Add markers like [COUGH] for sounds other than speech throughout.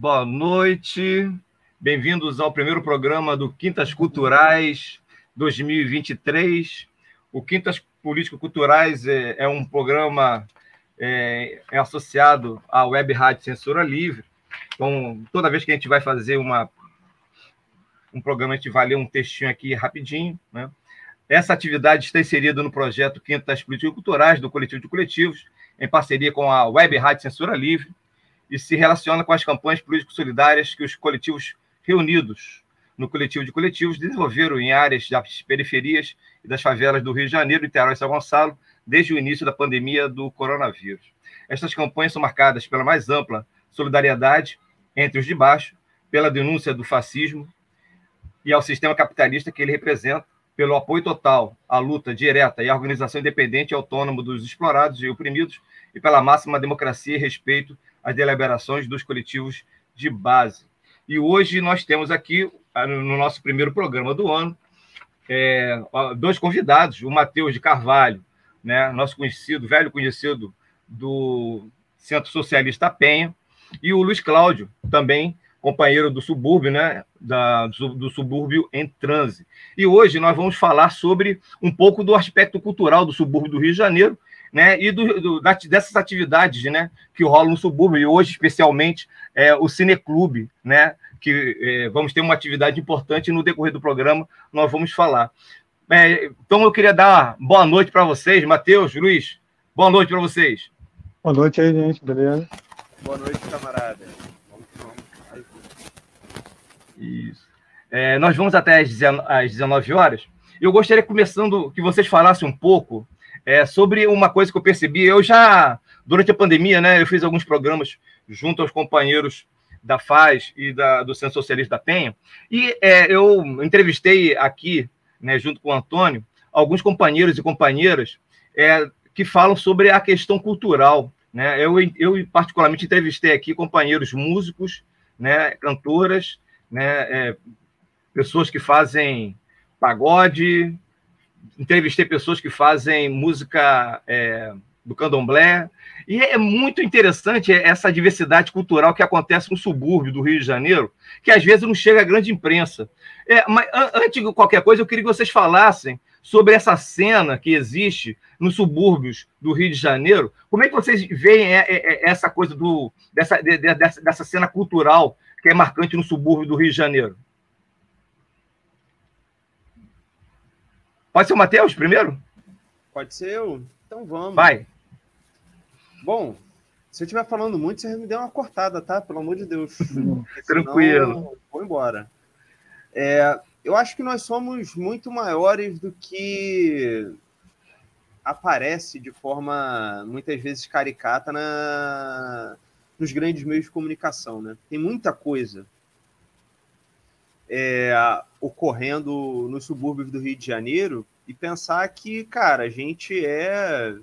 Boa noite, bem-vindos ao primeiro programa do Quintas Culturais 2023. O Quintas Político-Culturais é, é, um programa é, é, associado à Web Rádio Censura Livre. Então, toda vez que a gente vai fazer uma, um programa, a gente vai ler um textinho aqui rapidinho. Né? Essa atividade está inserida no projeto Quintas Político-Culturais do Coletivo de Coletivos, em parceria com a Web Rádio Censura Livre e se relaciona com as campanhas político-solidárias que os coletivos reunidos no coletivo de coletivos desenvolveram em áreas das periferias e das favelas do Rio de Janeiro, Niterói e São Gonçalo, desde o início da pandemia do coronavírus. Estas campanhas são marcadas pela mais ampla solidariedade entre os de baixo, pela denúncia do fascismo e ao sistema capitalista que ele representa, pelo apoio total à luta direta e à organização independente e autônoma dos explorados e oprimidos e pela máxima democracia e respeito as deliberações dos coletivos de base. E hoje nós temos aqui, ah, no nosso primeiro programa do ano, é, dois convidados, o Matheus de Carvalho, né, nosso conhecido, velho conhecido do Centro Socialista Penha, e o Luiz Cláudio, também companheiro do subúrbio, né, da, do, do, subúrbio em transe. E hoje nós vamos falar sobre um pouco do aspecto cultural do subúrbio do Rio de Janeiro né, e do, do, dessas atividades né, que rolam no subúrbio, e hoje, especialmente, é, o Cineclube, né, que é, vamos ter uma atividade importante no decorrer do programa, nós vamos falar. É, então, eu queria dar boa noite para vocês, Matheus, Luiz, boa noite para vocês. Boa noite aí, gente, beleza? Boa noite, camarada. Isso. É, nós vamos até às 19 horas. Eu gostaria, começando, que vocês falassem um pouco é, sobre uma coisa que eu percebi. Eu já, durante a pandemia, né, eu fiz alguns programas junto aos companheiros da FAZ e da, do Centro Socialista da Penha, e é, eu entrevistei aqui, né, junto com o Antônio, alguns companheiros e companheiras é, que falam sobre a questão cultural. Né? Eu, eu, particularmente, entrevistei aqui companheiros músicos, né, cantoras, né, é, pessoas que fazem pagode, entrevistei pessoas que fazem música é, do candomblé, e é muito interessante essa diversidade cultural que acontece no subúrbio do Rio de Janeiro, que às vezes não chega à grande imprensa. É, mas antes de qualquer coisa, eu queria que vocês falassem sobre essa cena que existe nos subúrbios do Rio de Janeiro. Como é que vocês veem é, é, essa coisa do, dessa, dessa, dessa cena cultural que é marcante no subúrbio do Rio de Janeiro? Pode ser o Matheus primeiro? Pode ser eu. Então vamos. Vai. Bom, se eu estiver falando muito, você me deu uma cortada, tá? Pelo amor de Deus. [LAUGHS] Tranquilo. Vou embora. É, eu acho que nós somos muito maiores do que aparece de forma muitas vezes caricata na, nos grandes meios de comunicação, né? Tem muita coisa é, ocorrendo nos subúrbios do Rio de Janeiro e pensar que, cara, a gente é,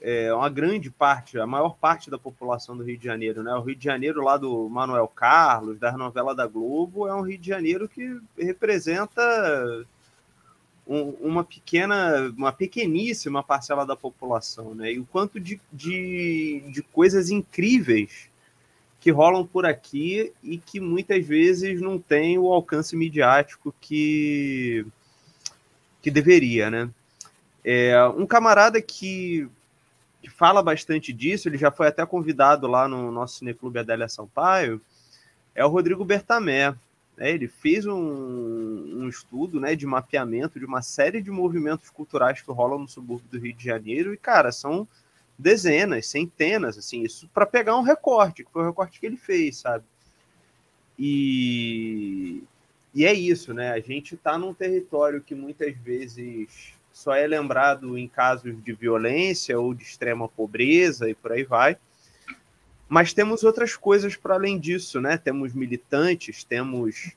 é uma grande parte, a maior parte da população do Rio de Janeiro, né? O Rio de Janeiro lá do Manuel Carlos, da novela da Globo, é um Rio de Janeiro que representa um, uma pequena, uma pequeníssima parcela da população, né? E o quanto de, de, de coisas incríveis que rolam por aqui e que muitas vezes não tem o alcance midiático que, que deveria, né? É, um camarada que, que fala bastante disso, ele já foi até convidado lá no nosso Cineclube Adélia Sampaio, é o Rodrigo Bertamé. É, ele fez um, um, estudo né, de mapeamento de uma série de movimentos culturais que rolam no subúrbio do Rio de Janeiro, e, cara, são dezenas, centenas, assim, isso para pegar um recorte, que foi o recorte que ele fez, sabe? E, e é isso, né? A gente está num território que muitas vezes só é lembrado em casos de violência ou de extrema pobreza e por aí vai. mas temos outras coisas para além disso, né? Temos militantes, temos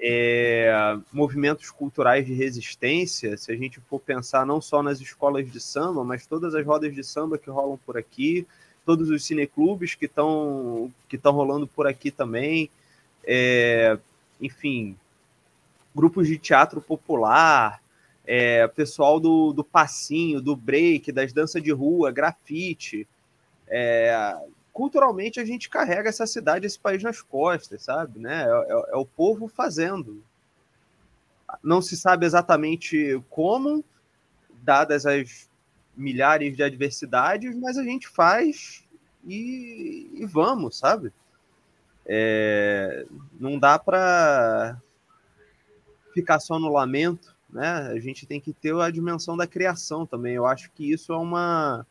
é, movimentos culturais de resistência. Se a gente for pensar não só nas escolas de samba, mas todas as rodas de samba que rolam por aqui, todos os cineclubes que estão que estão rolando por aqui também, é, enfim, grupos de teatro popular, é, pessoal do, do passinho, do break, das danças de rua, grafite. Culturalmente a gente carrega essa cidade, esse país nas costas, sabe? Né? É, é, é, o povo fazendo. Não se sabe exatamente como, dadas as milhares de adversidades, mas a gente faz e, e vamos, sabe? É, não dá para ficar só no lamento, né? A gente tem que ter a dimensão da criação também. Eu acho que isso é uma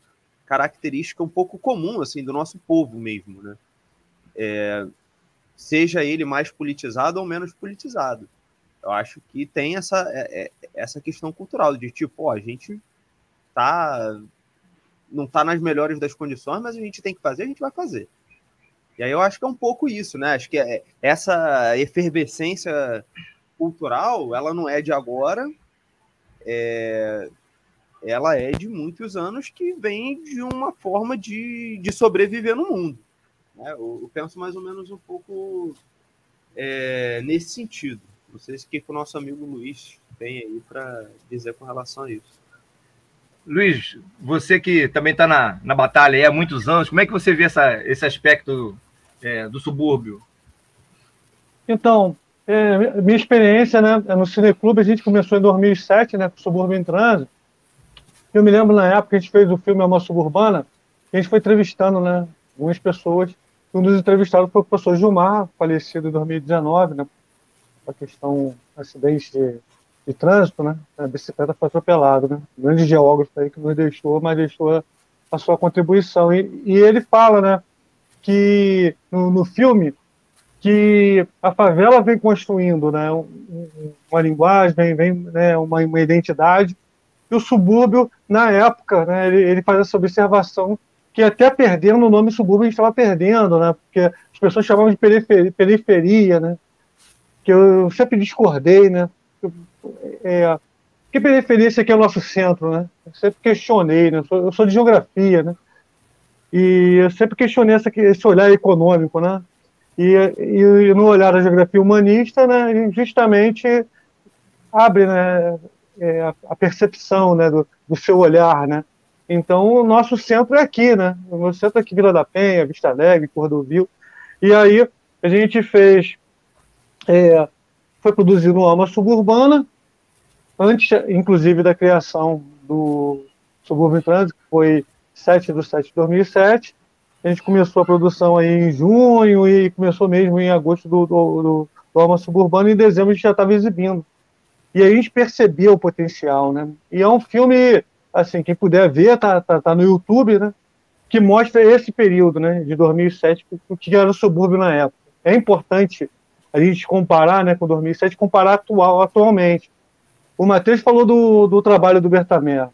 característica um pouco comum assim do nosso povo mesmo, né? É, seja ele mais politizado ou menos politizado. Eu acho que tem essa, é, é essa questão cultural de tipo, ó, a gente tá não tá nas melhores das condições, mas a gente tem que fazer, a gente vai fazer. E aí eu acho que é um pouco isso, né? Acho que é, essa efervescência cultural, ela não é de agora, é, ela é de muitos anos que vem de uma forma de, de sobreviver no mundo. Né? Eu, eu, penso mais ou menos um pouco é, nesse sentido. Não sei se o que o nosso amigo Luiz tem aí para dizer com relação a isso. Luiz, você que também está na, na batalha há muitos anos, como é que você vê essa, esse aspecto é, do subúrbio? Então, é, minha experiência né, no Cineclube, a gente começou em 2007, né, com o Subúrbio em Trânsito, eu me lembro na época que a gente fez o filme Alma Suburbana, a gente foi entrevistando né, algumas pessoas. Um dos entrevistados foi o professor Gilmar, falecido em 2019, né, a questão acidente de, de trânsito, né? A bicicleta foi atropelada, né? Grande geógrafo aí que nos deixou, mas deixou a sua contribuição. E, e ele fala, né, que no, no, filme que a favela vem construindo, né, uma linguagem, vem, vem né, uma, uma identidade e o subúrbio, na época, né, ele, ele faz essa observação que até perdendo o nome subúrbio a gente estava perdendo, né, porque as pessoas chamavam de periferia, periferia né, que eu sempre discordei, né, é, que periferia esse aqui é o nosso centro, né, eu sempre questionei, né, eu sou, eu sou de geografia, né, e eu sempre questionei essa, esse olhar econômico, né, e, e, no olhar da geografia humanista, né, justamente abre, né, é, a, percepção né, do, do, seu olhar, né? Então, o nosso centro é aqui, né? O nosso centro é aqui, Vila da Penha, Vista Alegre, Cordovil. E aí, a gente fez... É, foi produzido uma alma suburbana, antes, inclusive, da criação do Subúrbio em Trânsito, que foi 7 de 7 de 2007. A gente começou a produção aí em junho e começou mesmo em agosto do, do, do, do Alma Suburbana e em dezembro a gente já estava exibindo. E a gente percebia o potencial, né? E é um filme, assim, quem puder ver, tá, tá, tá no YouTube, né? Que mostra esse período, né? De 2007, o que era o subúrbio na época. É importante a gente comparar, né? Com 2007, comparar atual, atualmente. O Matheus falou do, do trabalho do Bertamé.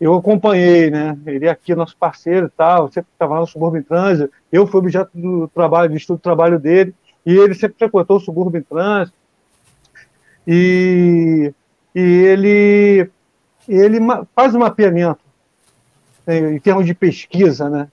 Eu acompanhei, né? Ele é aqui, nosso parceiro e tal, sempre estava no Subúrbio em Trânsito. Eu fui objeto do trabalho, do estudo do trabalho dele, e ele sempre frequentou o Subúrbio em Trânsito e, e ele, ele faz um mapeamento né, em termos de pesquisa, né?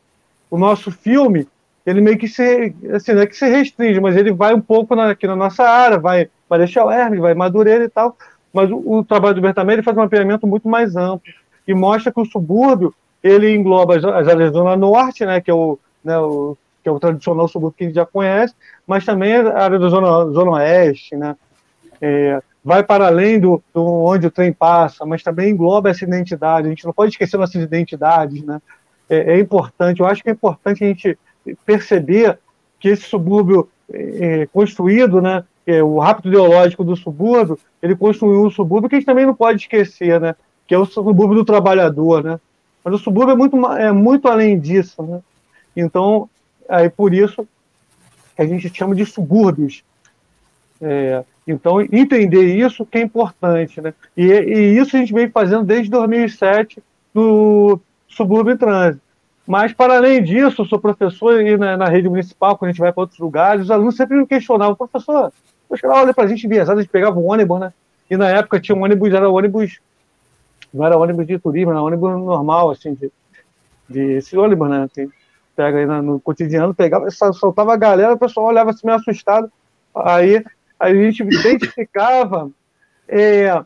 O nosso filme, ele meio que se, assim, não é que se restringe, mas ele vai um pouco na, aqui na nossa área, vai, o Hermes, vai Madureira e tal, mas o, o trabalho do Bertamé, ele faz um mapeamento muito mais amplo e mostra que o subúrbio, ele engloba as, as áreas da Zona Norte, né, que é o, né, o que é o tradicional subúrbio que a gente já conhece, mas também a área da Zona, zona Oeste, né, é, vai para além do, do, onde o trem passa, mas também engloba essa identidade. A gente não pode esquecer nossas identidades, né? É, é importante. Eu acho que é importante a gente perceber que esse subúrbio é, é construído, né? É, o rápido ideológico do subúrbio, ele construiu um subúrbio que a gente também não pode esquecer, né? Que é o subúrbio do trabalhador, né? Mas o subúrbio é muito, é muito além disso, né? Então, aí por isso a gente chama de subúrbios. É, então, entender isso que é importante, né? E, e, isso a gente vem fazendo desde 2007 no Subúrbio Trânsito. Mas, para além disso, eu sou professor e na, na rede municipal, quando a gente vai para outros lugares, os alunos sempre me questionavam, professor, poxa, olha para a gente viajado, a gente pegava um ônibus, né? E na época tinha um ônibus, era ônibus, não era ônibus de turismo, era ônibus normal, assim, de, de esse ônibus, né? Que pega aí no cotidiano, pegava, soltava a galera, o pessoal olhava assim meio assustado. Aí a gente identificava é,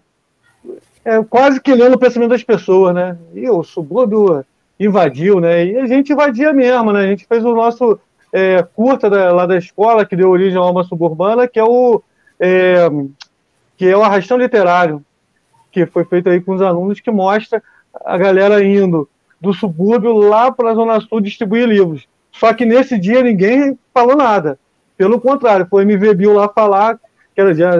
é, quase que lendo o pensamento das pessoas, né? E o subúrbio invadiu, né? E a gente invadia mesmo, né? A gente fez o nosso é, curta da, lá da escola, que deu origem à alma suburbana, que é o é, que é o Arrastão Literário, que foi feito aí com os alunos, que mostra a galera indo do subúrbio lá para a Zona Sul distribuir livros. Só que nesse dia ninguém falou nada. Pelo contrário, foi MV Bill lá falar, que era dia,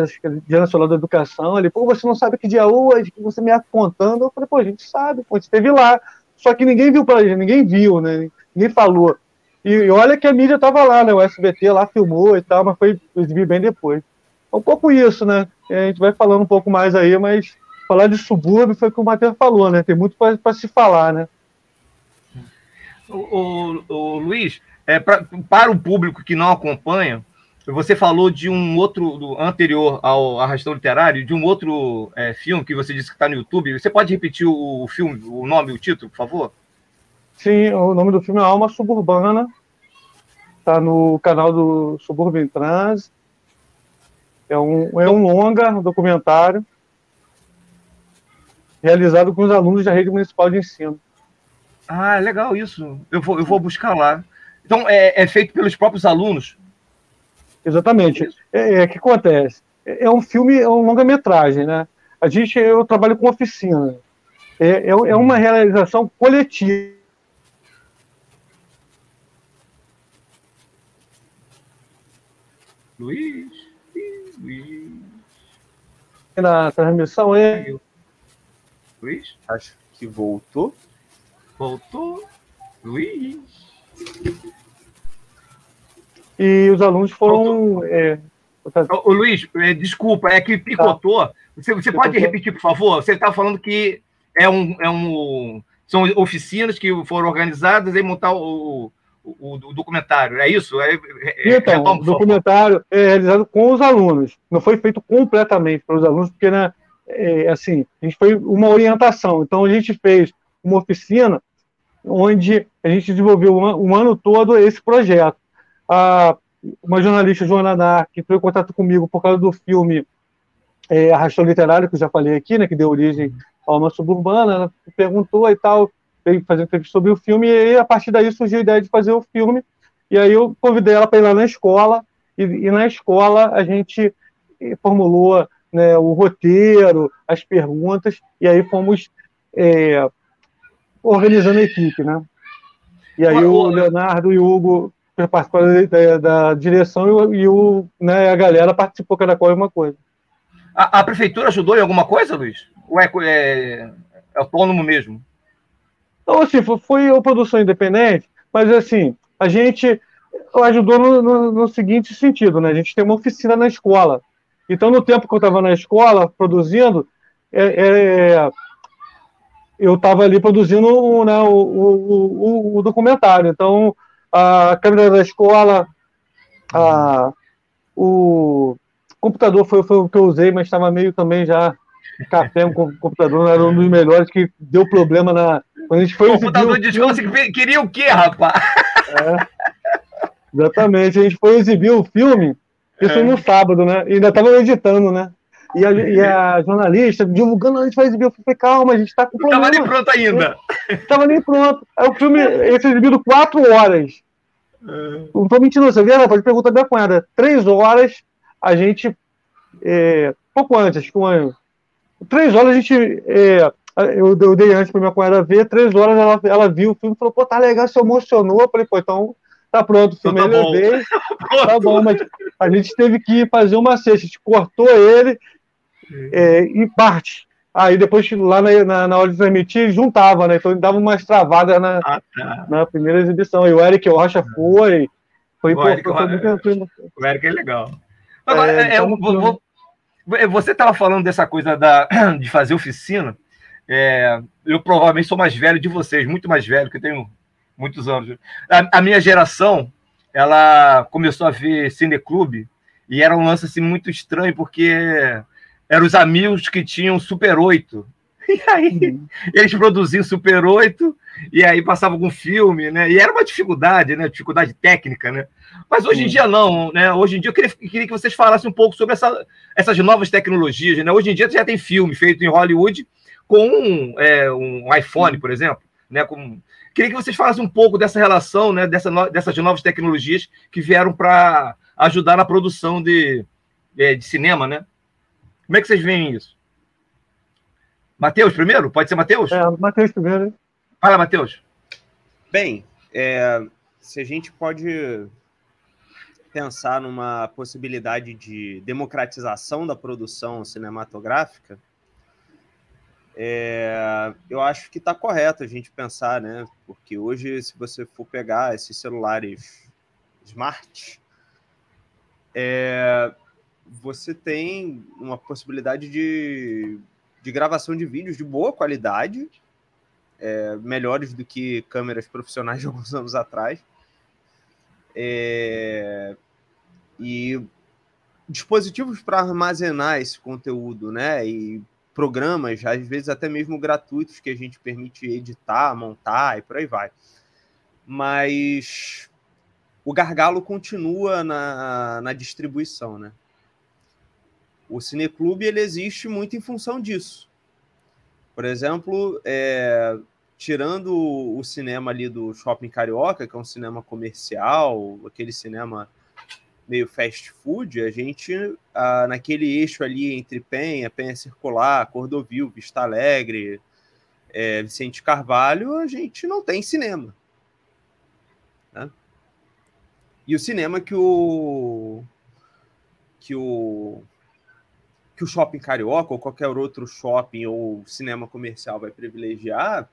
dia Nacional da Educação, ele, pô, você não sabe que dia é hoje, que você me contando. Eu falei, pô, a gente sabe, pô, a gente esteve lá. Só que ninguém viu pra gente, ninguém viu, né? Ninguém falou. E, e olha que a mídia estava lá, né? O SBT lá filmou e tal, mas foi exibir bem depois. É um pouco isso, né? A gente vai falando um pouco mais aí, mas falar de subúrbio foi o que o Matheus falou, né? Tem muito para se falar, né? O, o, o Luiz, é, pra, para o público que não acompanha, você falou de um outro, anterior ao Arrastão Literário, de um outro é, filme que você disse que está no YouTube. Você pode repetir o, o filme, o nome o título, por favor? Sim, o nome do filme é Alma Suburbana. Está no canal do Suburban Trans. É um, é um longa, um documentário, realizado com os alunos da rede municipal de ensino. Ah, legal isso. Eu vou, eu vou buscar lá. Então, é, é feito pelos próprios alunos? Exatamente. É, é que acontece? É, é um filme, é um longa-metragem, né? A gente, eu trabalho com oficina. É, é, é uma realização coletiva. Luiz, Luiz. Na transmissão é. Luiz? Acho que voltou. Voltou. Luiz. E os alunos foram. É... Ô, Luiz, é, desculpa, é que picotou. Tá. Você, você pode repetir, por favor? Você está falando que é um, é um, são oficinas que foram organizadas e montar o, o, o, documentário, é isso? É, é, então, o documentário é realizado com os alunos, não foi feito completamente para os alunos, porque, né, é, assim, a gente foi uma orientação, então a gente fez uma oficina onde a gente desenvolveu um, um ano todo esse projeto. A, uma jornalista, Joana Nar, que entrou em contato comigo por causa do filme é, Arrastão Literário, que eu já falei aqui, né, que deu origem a uma suburbana, ela perguntou e tal, veio fazer entrevista sobre o filme, e aí, a partir daí surgiu a ideia de fazer o filme, e aí eu convidei ela para ir lá na escola, e, e, na escola a gente formulou né, o roteiro, as perguntas, e aí fomos é, organizando a equipe, né? E aí o Leonardo e o Hugo participaram da, da direção e, o, né, a galera participou cada qual uma coisa. A, a, prefeitura ajudou em alguma coisa, Luiz? Ou é, é, é autônomo mesmo? Então, assim, foi, foi uma produção independente, mas assim, a gente ajudou no, no, no, seguinte sentido, né? A gente tem uma oficina na escola. Então, no tempo que eu estava na escola produzindo, é, é, eu estava ali produzindo né, o, o, o, o, documentário. Então, a câmera da escola, a, o computador foi, foi o que eu usei, mas estava meio também já café, um computador, era um dos melhores que deu problema na. Quando a gente foi. O computador de escola, você queria o quê, rapaz? É, exatamente, a gente foi exibir o filme, isso é. no sábado, né? E ainda estava editando, né? E a, e a, jornalista divulgando, a gente vai exibir. Eu falei, calma, a gente está com problema. Estava nem pronto ainda. [LAUGHS] Estava nem pronto. Aí o filme, esse exibido quatro horas. É. Não estou mentindo, você vê, pode perguntar da minha cunhada. Três horas, a gente, é, pouco antes, acho que um ano. Três horas a gente, é, eu, eu, dei antes para minha cunhada ver, três horas ela, ela viu o filme e falou, pô, tá legal, se emocionou. Eu falei, pô, então tá pronto, o filme então, [LAUGHS] tá, bom. Vez, tá bom, mas a gente teve que fazer uma cesta, a gente cortou ele é, em parte. Aí depois, lá na, na, na, hora de transmitir, juntava, né? Então dava umas travadas na, ah, tá. na primeira exibição. E o Eric Rocha ah. foi. Foi, o, Eric, foi, foi, muito, o Eric é legal. Agora, é, é, então, vou, você estava falando dessa coisa da, [CLEARS THROAT] de fazer oficina. É, eu provavelmente sou mais velho de vocês, muito mais velho, que eu tenho muitos anos. A, a, minha geração, ela começou a ver Cineclube e era um lance assim, muito estranho, porque eram os amigos que tinham Super 8. [LAUGHS] E aí uhum. eles produziam Super 8 e aí passavam algum filme, né? E era uma dificuldade, né? Dificuldade técnica, né? Mas hoje em dia não, né? Hoje em dia eu queria, queria que vocês falassem um pouco sobre essa, essas novas tecnologias, né? Hoje em dia já tem filme feito em Hollywood com é, um iPhone, por exemplo, né? Com... Queria que vocês falassem um pouco dessa relação, né? Dessa no... dessas novas tecnologias que vieram para ajudar na produção de, é, de cinema, né? Como é que vocês veem isso? Matheus primeiro? Pode ser Matheus? É, Matheus primeiro. Fala, Matheus. Bem, é, se a gente pode pensar numa possibilidade de democratização da produção cinematográfica, é, eu acho que está correto a gente pensar, né? Porque hoje, se você for pegar esses celulares smart, é, você tem uma possibilidade de, de gravação de vídeos de boa qualidade, é, melhores do que câmeras profissionais de alguns [LAUGHS] anos atrás. É, e dispositivos para armazenar esse conteúdo, né? E programas, às vezes até mesmo gratuitos, que a gente permite editar, montar e por aí vai. Mas o gargalo continua na, na distribuição, né? O Cineclube ele existe muito em função disso. Por exemplo, é, tirando o cinema ali do Shopping Carioca, que é um cinema comercial, aquele cinema meio fast food, a gente, ah, naquele eixo ali entre Penha, Penha Circular, Cordovil, Vista Alegre, é, Vicente Carvalho, a gente não tem cinema. Né? E o cinema que o que o que o shopping carioca ou qualquer outro shopping ou cinema comercial vai privilegiar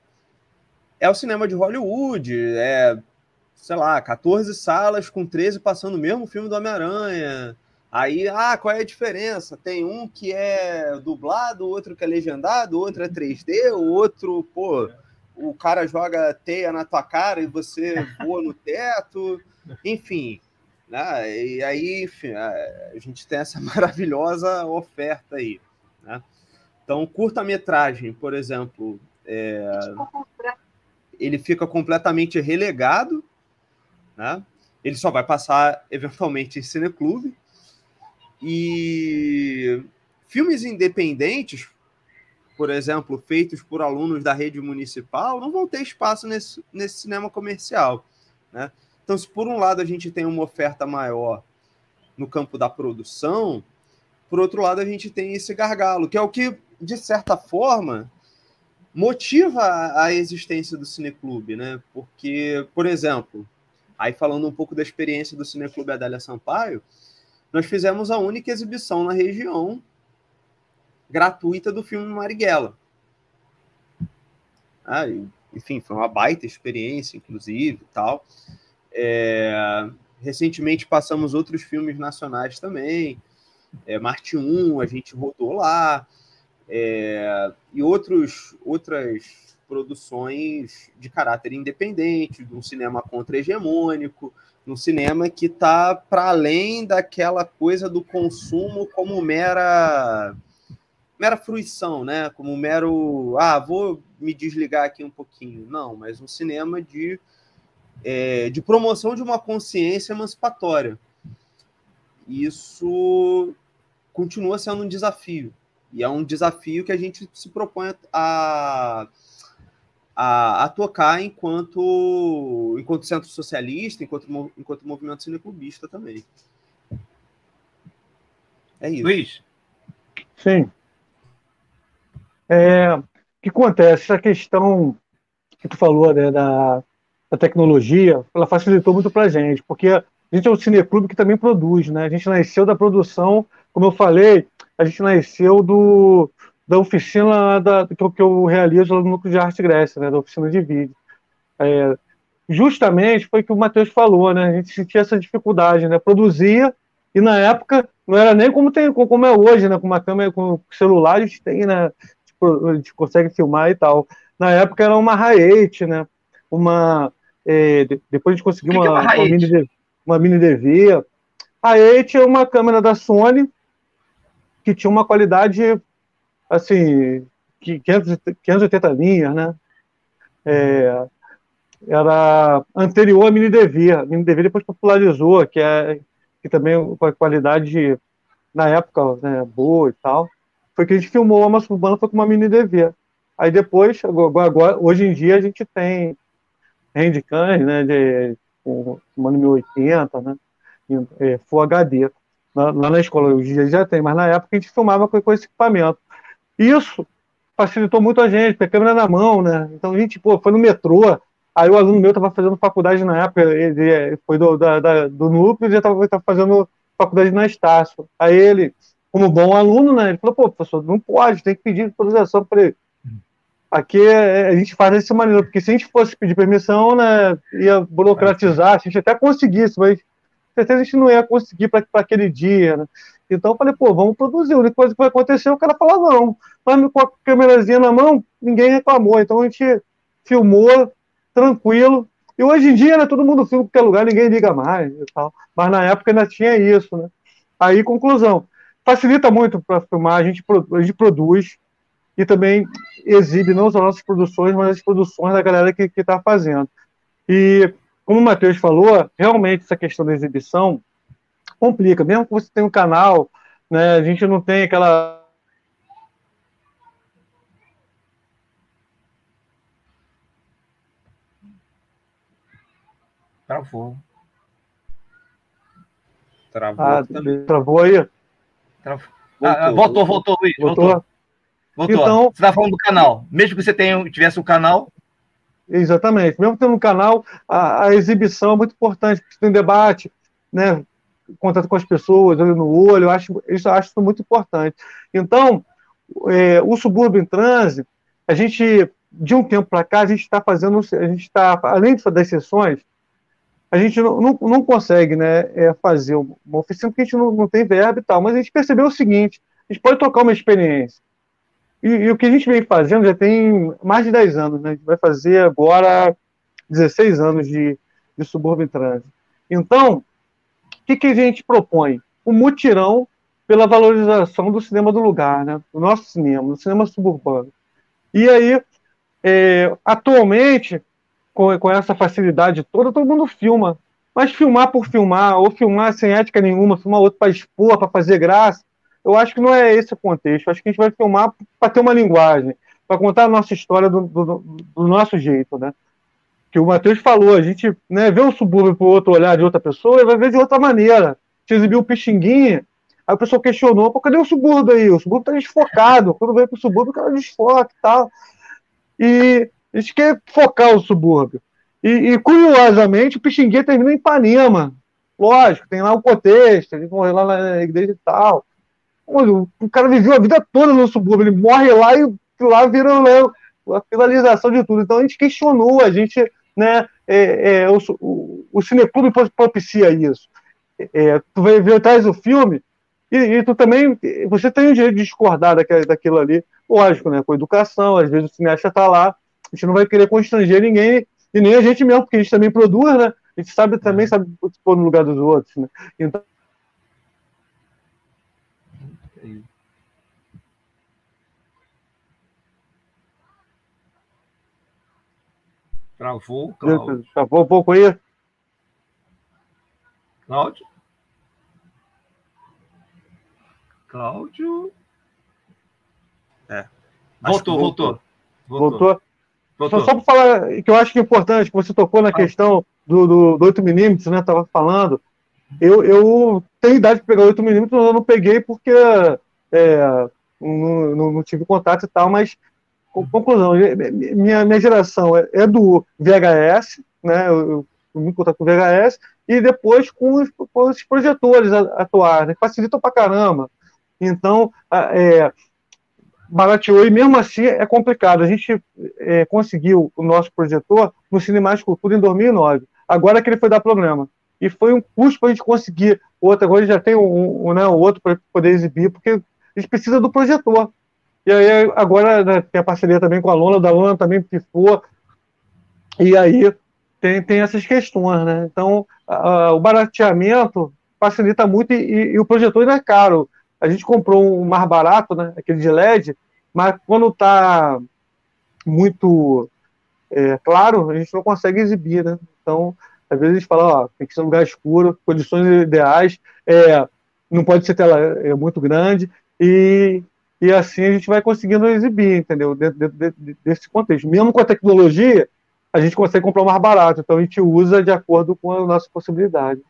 é o cinema de Hollywood, é sei lá, 14 salas com 13 passando o mesmo filme do Homem-Aranha. Aí, ah, qual é a diferença? Tem um que é dublado, outro que é legendado, outro é 3D, o outro, pô, o cara joga teia na tua cara e você voa no teto, enfim. Né? E aí, enfim, a gente tem essa [LAUGHS] maravilhosa oferta aí. Né? Então, curta-metragem, por exemplo, é... ele fica completamente relegado né? Ele só vai passar eventualmente em cineclube. E filmes independentes, por exemplo, feitos por alunos da rede municipal, não vão ter espaço nesse, nesse cinema comercial. Né? Então, se por um lado a gente tem uma oferta maior no campo da produção, por outro lado a gente tem esse gargalo, que é o que, de certa forma, motiva a existência do cineclube, né? Porque, por exemplo, Aí, falando um pouco da experiência do Cineclube Adélia Sampaio, nós fizemos a única exibição na região gratuita do filme Marighella. Ah, enfim, foi uma baita experiência, inclusive, tal. É, recentemente passamos outros filmes nacionais também. É, Marte 1, a gente rodou lá. É, e outros, outras produções de caráter independente, de um cinema contra-hegemônico, um cinema que está para além daquela coisa do consumo como mera mera fruição, né? Como mero, ah, vou me desligar aqui um pouquinho. Não, mas um cinema de, é, de promoção de uma consciência emancipatória. Isso continua sendo um desafio. E é um desafio que a gente se propõe a, a, a tocar enquanto, enquanto centro socialista, enquanto, enquanto movimento cineclubista também. É isso. Luiz? Sim. É, o que acontece? Essa questão que tu falou né, da, da tecnologia, ela facilitou muito para a gente, porque a gente é um cineclube que também produz, né? A gente nasceu da produção, como eu falei, a gente nasceu do, da oficina da, que, eu, que eu realizo no Núcleo de Arte Grécia, né, da oficina de vídeo. É, justamente foi o que o Matheus falou, né, a gente sentia essa dificuldade, né, produzia, e na época não era nem como, tem, como é hoje, né, com uma câmera, com celular, a gente tem, né, tipo, a gente consegue filmar e tal. Na época era uma Hi8, né, uma é, depois a gente conseguiu uma, uma, uma, mini, uma mini DV. Aí tinha uma câmera da Sony que tinha uma qualidade assim, 580 linhas, né? É, era anterior à mini DV. A mini DV depois popularizou, que é que também com a qualidade na época né, boa e tal. Foi que a gente filmou a Massa Urbana foi com uma mini DV. Aí depois, agora, hoje em dia a gente tem handcams, né, de uma 1080, né, é, Full HD. Lá, lá, na escola hoje já tem, mas na época a gente filmava com, com esse equipamento. Isso facilitou muito a gente, porque a câmera na mão, né? Então a gente, pô, foi no metrô, aí o aluno meu estava fazendo faculdade na época, ele foi do, da, da, do núcleo e já estava fazendo faculdade na Estácio. Aí ele, como bom aluno, né, ele falou, pô, professor, não pode, tem que pedir autorização para ele. Aqui é, a gente faz dessa maneira, porque se a gente fosse pedir permissão, né, ia burocratizar, a gente até conseguisse, mas certeza a gente não ia conseguir para aquele dia, né? Então eu falei, pô, vamos produzir. A única coisa que vai acontecer é o cara falar não. Mas com a câmerazinha na mão, ninguém reclamou. Então a gente filmou tranquilo. E hoje em dia, né, todo mundo filma em qualquer lugar, ninguém liga mais e tal. Mas na época ainda tinha isso, né? Aí, conclusão. Facilita muito para filmar, a gente, a gente produz e também exibe não só as nossas produções, mas as produções da galera que está fazendo. E, como o Matheus falou, realmente essa questão da exibição complica. Mesmo que você tenha um canal, né, a gente não tem aquela Travou. Travou. Ah, travou aí? Travou. Ah, ah, voltou, voltou, Luiz. Voltou. voltou. Voltou. Então, você está falando do canal. Mesmo que você tenha, tivesse um canal. Exatamente. Mesmo tendo um canal, a, a exibição é muito importante, porque tem debate, né? Contato com as pessoas, olho no olho, eu acho, isso eu acho muito importante. Então, é, o subúrbio em transe, a gente, de um tempo para cá, a gente está fazendo, a gente está, além das sessões, a gente não, não, não consegue né, é, fazer uma oficina porque a gente não, não tem verba e tal, mas a gente percebeu o seguinte, a gente pode tocar uma experiência, e, e, o que a gente vem fazendo já tem mais de 10 anos, né? A gente vai fazer agora 16 anos de, de subúrbio trânsito. Então, o que, que a gente propõe? Um mutirão pela valorização do cinema do lugar, né? Do nosso cinema, do cinema suburbano. E aí, é, atualmente, com, com essa facilidade toda, todo mundo filma. Mas filmar por filmar, ou filmar sem ética nenhuma, filmar outro para expor, para fazer graça, eu acho que não é esse o contexto. Eu acho que a gente vai filmar para ter uma linguagem, para contar a nossa história do, do, do, nosso jeito, né? Que o Matheus falou, a gente né, vê o subúrbio por outro olhar de outra pessoa e vai ver de outra maneira. Te exibiu o Pixinguinha, aí o pessoal questionou, cadê o subúrbio aí? O subúrbio tá desfocado. Quando vem pro subúrbio, o cara desfoca e tal. E a gente quer focar o subúrbio. E, e curiosamente, o Pixinguinha termina em Ipanema. Lógico, tem lá o contexto, ele morreu lá na igreja e tal o cara viveu a vida toda no subúrbio, ele morre lá e lá vira né, a finalização de tudo. Então a gente questionou, a gente, né, é, é, o, o, o Cineclube propicia isso. É, tu vai ver atrás do filme e, e, tu também, você tem o direito de discordar daquilo, ali, lógico, né, com educação, às vezes o cineasta está lá, a gente não vai querer constranger ninguém, e nem a gente mesmo, porque a gente também produz, né, a gente sabe também sabe se pôr no lugar dos outros, né, então Travou, Cláudio. Travou um pouco aí? Cláudio? Cláudio? É. Voltou, voltou, voltou. Voltou. voltou. Só, só para falar que eu acho que é importante, que você tocou na ah. questão do, do, do 8mm, né? Estava falando. Eu, eu tenho idade para pegar 8mm, mas eu não peguei porque é, não, não, não, tive contato e tal, mas conclusão, minha, minha geração é, é do VHS, né? Eu, eu me contato com VHS, e depois com os, com os projetores atuais, né, facilitam pra caramba. Então, é, barateou, e mesmo assim é complicado. A gente é, conseguiu o nosso projetor no Cinemática Cultura em 2009. Agora que ele foi dar problema. E foi um custo para a gente conseguir outro. Agora já tem um, um, né, outro para poder exibir, porque a gente precisa do projetor. E aí agora né, tem a parceria também com a Lona, da Lona também pifou. E aí tem, tem essas questões, né? Então, o barateamento facilita muito e, e, o projetor ainda é caro. A gente comprou um mais barato, né? Aquele de LED, mas quando está muito é, claro, a gente não consegue exibir, né? Então, às vezes a gente fala, ó, tem que ser um lugar escuro, condições ideais, é, não pode ser tela é, muito grande, e, e assim a gente vai conseguindo exibir, entendeu? Dentro, dentro, desse contexto. Mesmo com a tecnologia, a gente consegue comprar mais barato, então a gente usa de acordo com a nossa possibilidade.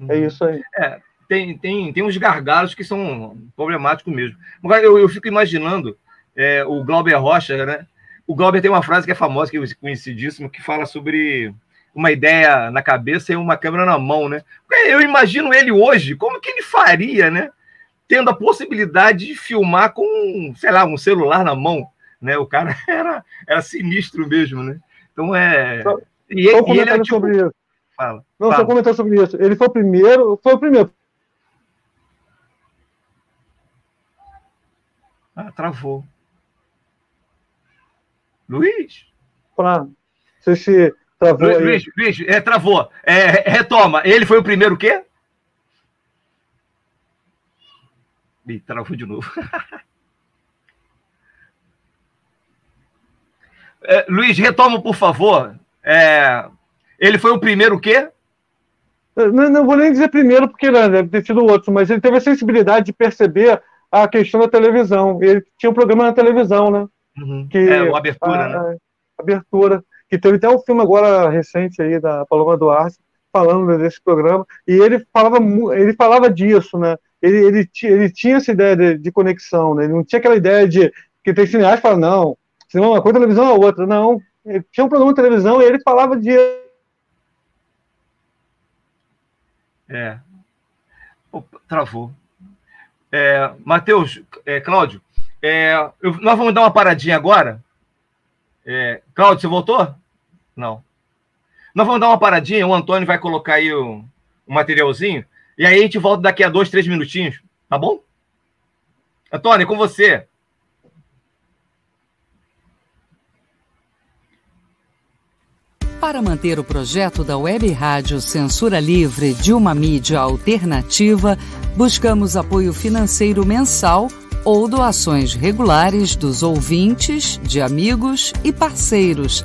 É uhum. É isso aí. É, tem, tem, tem uns gargalos que são problemáticos mesmo. Eu, eu fico imaginando é, o Glauber Rocha, né? O Glauber tem uma frase que é famosa, que é conhecidíssima, que fala sobre uma ideia na cabeça e uma câmera na mão, né? Eu imagino ele hoje, como que ele faria, né? Tendo a possibilidade de filmar com, sei lá, um celular na mão, né? O cara [LAUGHS] era, era sinistro mesmo, né? Então é. Só, e, só um e ele é tipo... sobre isso. Fala. Não, fala. só comentar sobre isso. Ele foi o primeiro, foi o primeiro. Ah, travou. Luiz? Pra, se se travou Luiz, Luiz, Luiz, é, travou. É, retoma. Ele foi o primeiro o quê? Ih, travou de novo. [LAUGHS] É, Luiz, retoma, por favor. É, ele foi o primeiro o quê? Não, não, vou nem dizer primeiro, porque né, deve ter sido outro, mas ele teve a sensibilidade de perceber a questão da televisão. Ele tinha um programa na televisão, né? Uhum. Que, é, o Abertura, a, né? Abertura, que teve até um filme agora recente aí da Paloma Duarte, falando desse programa, e ele falava, ele falava disso, né? Ele, ele, ele tinha essa ideia de, de conexão, né? Ele não tinha aquela ideia de que tem cineasta que fala, não, cinema é uma coisa, televisão é outra. Não, ele tinha um programa de televisão e ele falava de. É. Opa, travou. É, Matheus, é, Cláudio, é, eu, nós vamos dar uma paradinha agora. É, Cláudio, você voltou? Não. Nós vamos dar uma paradinha, o Antônio vai colocar aí o, o materialzinho, e aí a gente volta daqui a dois, três minutinhos, tá bom? Antônio, com você. Para manter o projeto da Web Rádio Censura Livre de uma mídia alternativa, buscamos apoio financeiro mensal ou doações regulares dos ouvintes, de amigos e parceiros,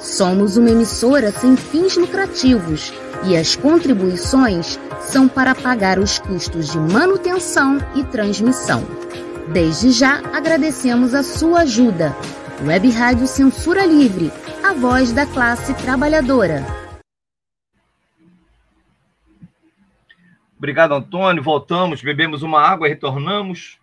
Somos uma emissora sem fins lucrativos e as contribuições são para pagar os custos de manutenção e transmissão. Desde já agradecemos a sua ajuda. Web Rádio Censura Livre, a voz da classe trabalhadora. Obrigado, Antônio. Voltamos, bebemos uma água e retornamos.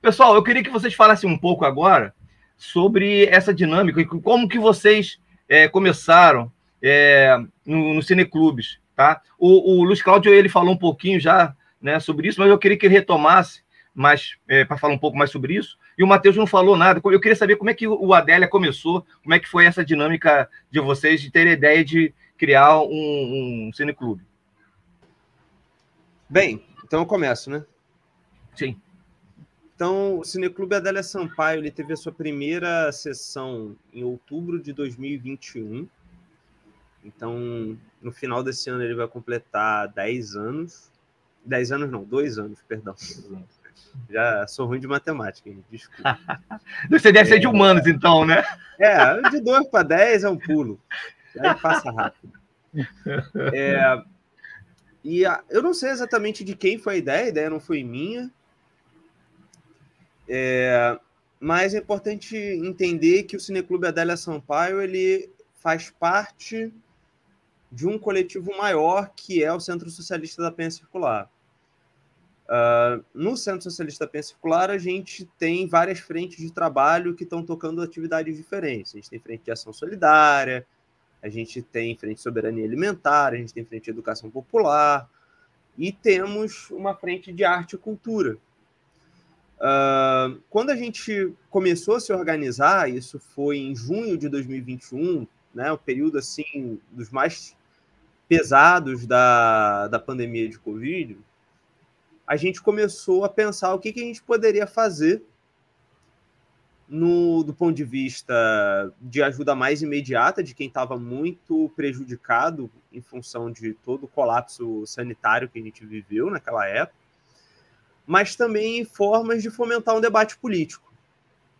Pessoal, eu queria que vocês falassem um pouco agora sobre essa dinâmica e como que vocês é, começaram é, no, no Cineclubes, tá? O, o Luiz Cláudio, ele falou um pouquinho já né, sobre isso, mas eu queria que ele retomasse mais, é, para falar um pouco mais sobre isso. E o Matheus não falou nada. Eu queria saber como é que o Adélia começou, como é que foi essa dinâmica de vocês de ter a ideia de criar um, um cineclube. Bem, então eu começo, né? Sim. Então, o Cineclube Adélia Sampaio ele teve a sua primeira sessão em outubro de 2021. Então, no final desse ano, ele vai completar 10 anos. 10 anos não, 2 anos, perdão. Já sou ruim de matemática, desculpa. [LAUGHS] Você deve é, ser de humanos, então, né? É, de 2 para 10 é um pulo. Aí passa rápido. É, e a, eu não sei exatamente de quem foi a ideia, a ideia não foi minha. É, mas é importante entender que o Cineclube Adélia Sampaio ele faz parte de um coletivo maior que é o Centro Socialista da Penha Circular. Uh, no Centro Socialista da Penha Circular, a gente tem várias frentes de trabalho que estão tocando atividades diferentes. A gente tem frente de ação solidária, a gente tem frente de soberania alimentar, a gente tem frente de educação popular e temos uma frente de arte e cultura. Uh, quando a gente começou a se organizar, isso foi em junho de 2021, né, o período assim dos mais pesados da, da pandemia de Covid, a gente começou a pensar o que, que a gente poderia fazer no, do ponto de vista de ajuda mais imediata de quem estava muito prejudicado em função de todo o colapso sanitário que a gente viveu naquela época mas também formas de fomentar um debate político.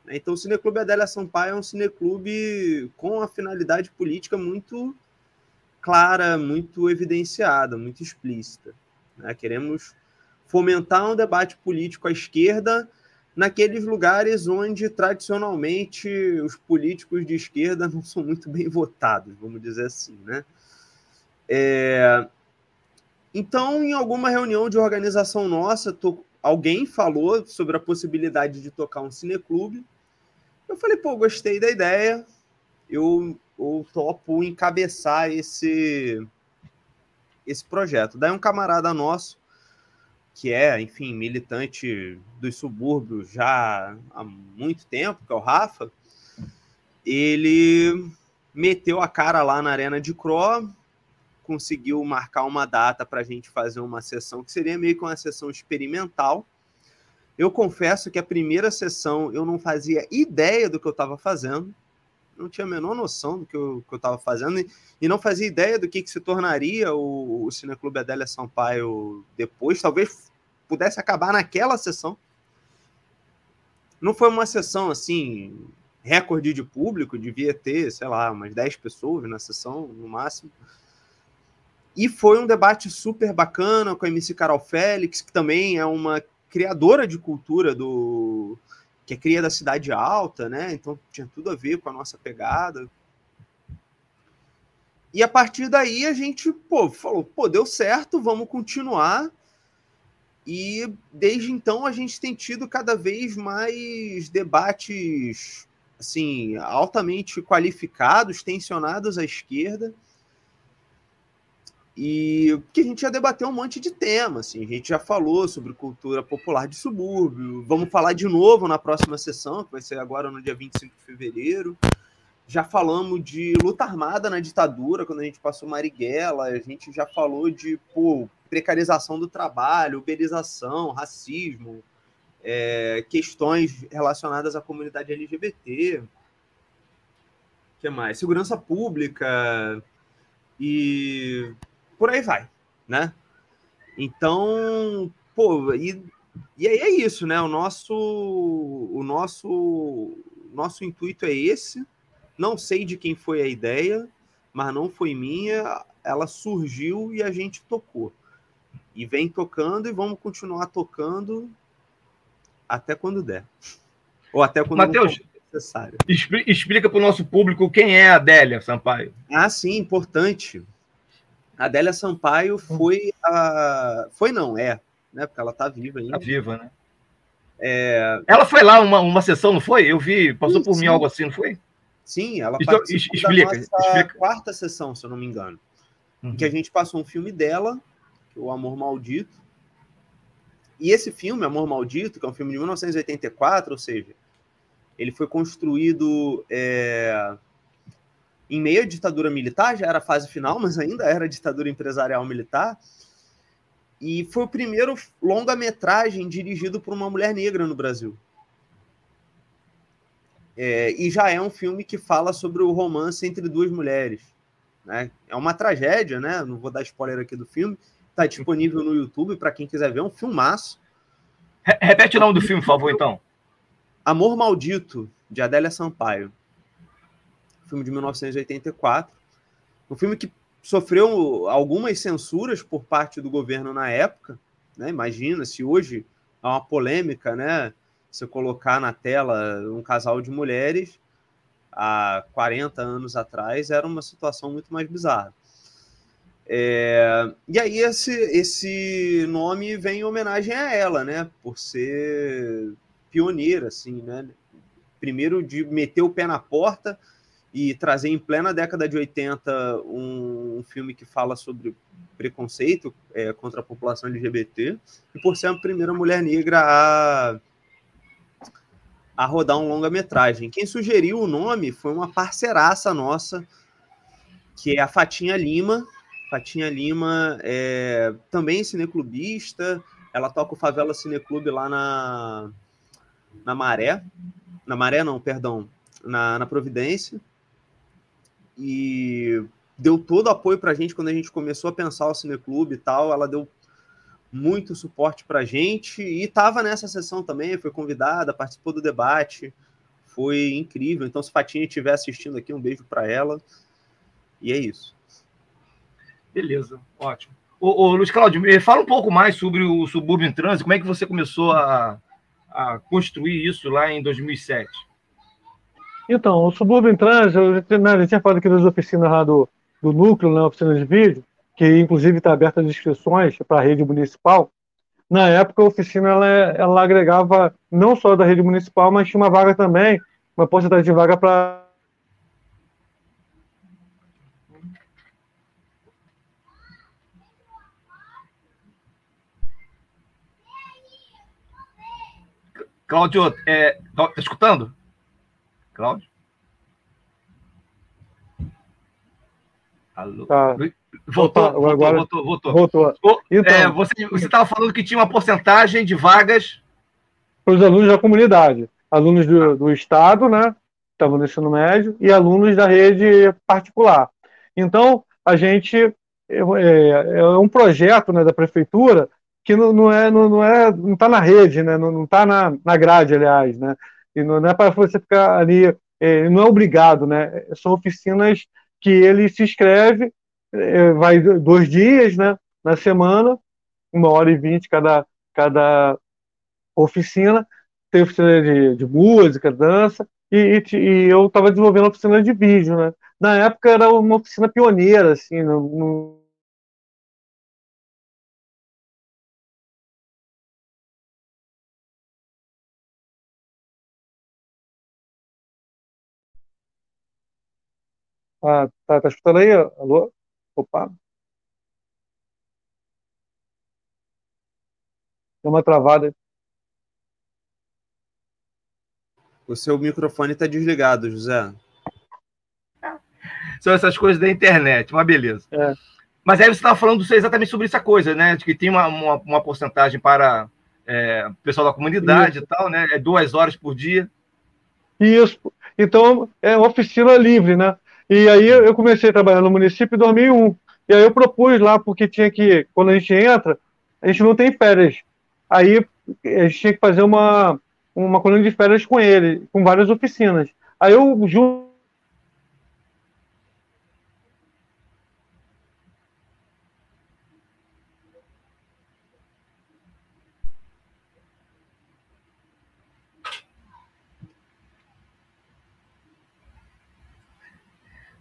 Então, o Cineclube Adélia Sampaio é um cineclube com a finalidade política muito clara, muito evidenciada, muito explícita. Né? Queremos fomentar um debate político à esquerda naqueles lugares onde tradicionalmente os políticos de esquerda [LAUGHS] não são muito bem votados, vamos dizer assim, né? É... Então, em alguma reunião de organização nossa, tô alguém falou sobre a possibilidade de tocar um cineclube. Eu falei, pô, gostei da ideia. Eu, eu topo encabeçar esse, esse projeto. Daí um camarada nosso, que é, enfim, militante dos subúrbios já há muito tempo, que é o Rafa, ele meteu a cara lá na Arena de Cro, conseguiu marcar uma data para a gente fazer uma sessão que seria meio que uma sessão experimental. Eu confesso que a primeira sessão eu não fazia ideia do que eu estava fazendo, não tinha a menor noção do que eu estava fazendo e, e, não fazia ideia do que, que se tornaria o, o Cineclube Adélia Sampaio depois. Talvez pudesse acabar naquela sessão. Não foi uma sessão assim, recorde de público, devia ter, sei lá, umas 10 pessoas na sessão, no máximo. E foi um debate super bacana com a MC Carol Félix, que também é uma criadora de cultura do que é cria da cidade alta, né? Então tinha tudo a ver com a nossa pegada. E a partir daí a gente, pô, falou, pô, deu certo, vamos continuar. E desde então a gente tem tido cada vez mais debates assim, altamente qualificados, tensionados à esquerda e que a gente já debateu um monte de temas, assim, a gente já falou sobre cultura popular de subúrbio, vamos falar de novo na próxima sessão, que vai ser agora no dia 25 de fevereiro. Já falamos de luta armada na ditadura, quando a gente passou Marighella, a gente já falou de pô, precarização do trabalho, uberização, racismo, é, questões relacionadas à comunidade LGBT. O que mais? Segurança pública e por aí vai, né? Então, pô, e, e aí é isso, né? O nosso, o nosso, nosso intuito é esse. Não sei de quem foi a ideia, mas não foi minha. Ela surgiu e a gente tocou. E vem tocando e vamos continuar tocando até quando der. Ou até quando Mateus, necessário. Explica para o nosso público quem é a Adélia Sampaio. Ah, sim, importante. A Adélia Sampaio foi a. Foi não, é, né? Porque ela tá viva ainda. Tá viva, né? É... Ela foi lá uma, uma sessão, não foi? Eu vi, passou sim, por sim. mim algo assim, não foi? Sim, ela então, explica, explica. quarta sessão, se eu não me engano. Uhum. Que a gente passou um filme dela, é O Amor Maldito. E esse filme, Amor Maldito, que é um filme de 1984, ou seja, ele foi construído é, em meio à ditadura militar, já era a fase final, mas ainda era ditadura empresarial militar. E foi o primeiro longa-metragem dirigido por uma mulher negra no Brasil. É, e já é um filme que fala sobre o romance entre duas mulheres. Né? É uma tragédia, né? Não vou dar spoiler aqui do filme. Está disponível no YouTube para quem quiser ver. É um filmaço. Repete o nome do filme, por favor, então. Amor Maldito, de Adélia Sampaio. Filme de 1984. Um filme que sofreu algumas censuras por parte do governo na época. Né? Imagina se hoje há uma polêmica, né? Você colocar na tela um casal de mulheres há 40 anos atrás era uma situação muito mais bizarra. É, e aí esse, esse nome vem em homenagem a ela, né? Por ser pioneira, assim, né? Primeiro de meter o pé na porta e trazer em plena década de 80 um, um filme que fala sobre preconceito é, contra a população LGBT e por ser a primeira mulher negra a, a rodar um longa-metragem. Quem sugeriu o nome foi uma parceiraça nossa, que é a Fatinha Lima. Fatinha Lima é também cineclubista, ela toca o Favela Cineclube lá na, na Maré, na Maré não, perdão, na, na Providência e deu todo apoio para a gente quando a gente começou a pensar o Cineclube e tal. Ela deu muito suporte para a gente e estava nessa sessão também, foi convidada, participou do debate, foi incrível. Então, se Fatinha estiver assistindo aqui, um beijo para ela. E é isso. Beleza, ótimo. Ô, ô, Luiz Cláudio, fala um pouco mais sobre o Subúrbio em Trânsito, como é que você começou a, a construir isso lá em 2007? Então, o subúrbio em trânsito, eu né, tinha falado aqui das oficinas lá do, do núcleo, né, oficina de vídeo, que inclusive está aberta as inscrições para a rede municipal. Na época, a oficina ela, ela agregava não só da rede municipal, mas tinha uma vaga também, uma porcentagem de vaga para Cláudio, é, tá escutando? Cláudio? Alô? Tá. Voltou, Opa, voltou, agora... voltou, voltou, voltou. Então, é, você estava falando que tinha uma porcentagem de vagas para os alunos da comunidade, alunos do, do estado, né? Estavam no ensino médio e alunos da rede particular. Então, a gente é, é, é um projeto né, da prefeitura que não, não é não, não é não está na rede, né? Não está na, na grade, aliás, né? E não é para você ficar ali, é, não é obrigado, né? São oficinas que ele se inscreve, é, vai dois dias, né? Na semana, uma hora e vinte cada, cada oficina. Tem oficina de, de música, dança, e, e, e eu estava desenvolvendo oficina de vídeo, né? Na época era uma oficina pioneira, assim, no Ah, tá, tá escutando aí? Alô? Opa. Deu uma travada. O seu microfone está desligado, José. São essas coisas da internet, uma beleza. É. Mas aí você estava falando exatamente sobre essa coisa, né? De que tem uma, uma, uma porcentagem para é, o pessoal da comunidade Isso. e tal, né? É duas horas por dia. Isso. Então, é oficina livre, né? E aí eu comecei a trabalhar no município em 2001. E aí eu propus lá, porque tinha que, quando a gente entra, a gente não tem férias. Aí a gente tinha que fazer uma, uma colônia de férias com ele, com várias oficinas. Aí eu junto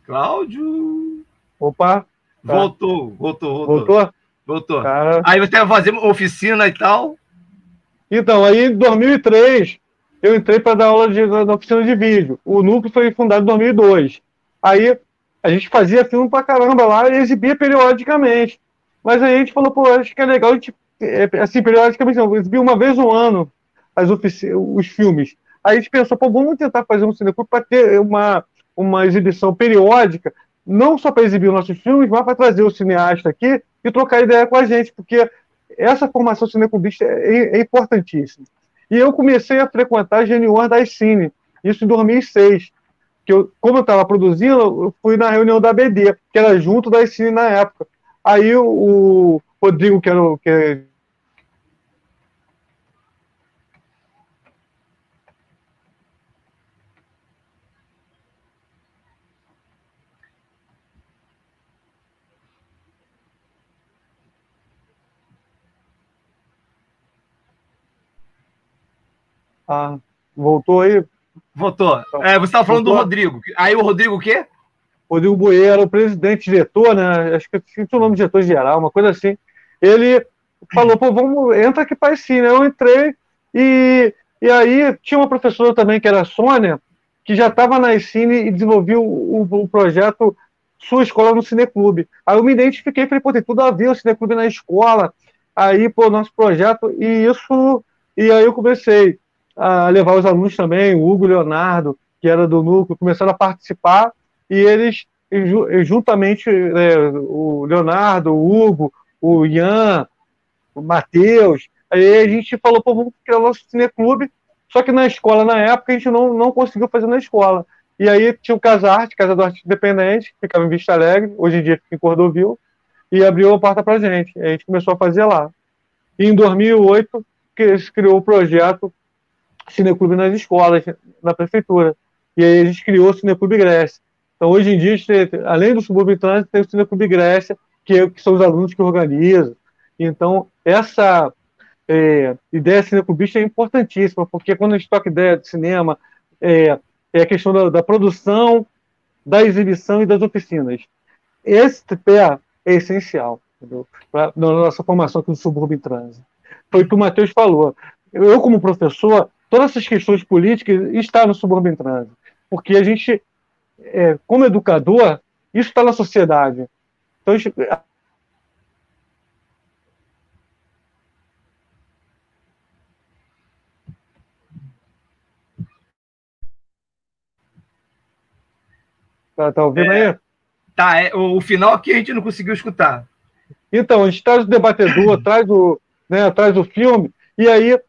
Cláudio. Opa! Tá. Voltou, voltou, voltou. Voltou? Voltou. Cara... Aí você vai fazer oficina e tal? Então, aí em 2003, eu entrei para dar aula de, na oficina de vídeo. O núcleo foi fundado em 2002. Aí a gente fazia filme pra caramba lá e exibia periodicamente. Mas aí a gente falou, pô, acho que é legal a gente, é, assim, periodicamente, não, exibir uma vez no ano as os filmes. Aí a gente pensou, pô, vamos tentar fazer um cinema para ter uma, uma exibição periódica, não só para exibir nossos filmes, mas para trazer o cineasta aqui e trocar ideia com a gente, porque essa formação cineclubista é, é importantíssima. E eu comecei a frequentar a Genior da Cine, isso em 2006. Que eu, como eu estava produzindo, eu fui na reunião da BD, que era junto da Cine na época. Aí o, Rodrigo, que era que Ah, voltou aí? Voltou. Então, é, você estava falando voltou. do Rodrigo. Aí o Rodrigo o quê? Rodrigo Bueira, o presidente diretor, né? Acho que esqueci o nome de diretor geral, uma coisa assim. Ele falou, pô, vamos, entra aqui para esse, né? Eu entrei e, e aí tinha uma professora também que era a Sônia, que já estava na Cine e desenvolveu o, o, projeto Sua Escola no Cineclube. Aí eu me identifiquei, falei, pô, tem tudo a ver o Cineclube na escola. Aí, pô, nosso projeto, e isso, e aí eu comecei a levar os alunos também, o Hugo Leonardo, que era do núcleo, começaram a participar e eles, juntamente, é, o Leonardo, o Hugo, o Ian, o Matheus, aí a gente falou, pô, vamos criar o nosso cineclube, só que na escola, na época, a gente não, não conseguiu fazer na escola. E aí tinha o Casarte, Casa do Arte Independente, que ficava em Vista Alegre, hoje em dia fica em Cordovil, e abriu a porta para gente. A gente começou a fazer lá. E em 2008, que criou o projeto cineclube nas escolas, na prefeitura. E aí a gente criou o Cineclube Grécia. Então, hoje em dia, além do Subúrbio Trânsito, tem o Cineclube Grécia, que, é, que, são os alunos que organizam. Então, essa é, ideia cineclubista é importantíssima, porque quando a gente toca ideia de cinema, é, é a questão da, da, produção, da exibição e das oficinas. Esse pé é essencial pra, na nossa formação aqui no Subúrbio Trânsito. Foi o que o Matheus falou. Eu, como professor, todas essas questões políticas estão no subúrbio trânsito, porque a gente, é, como educador, isso está na sociedade. Então, gente, Tá, tá ouvindo é, aí? Tá, é, o, o, final aqui a gente não conseguiu escutar. Então, a gente traz o debatedor, traz o, né, traz o filme, e aí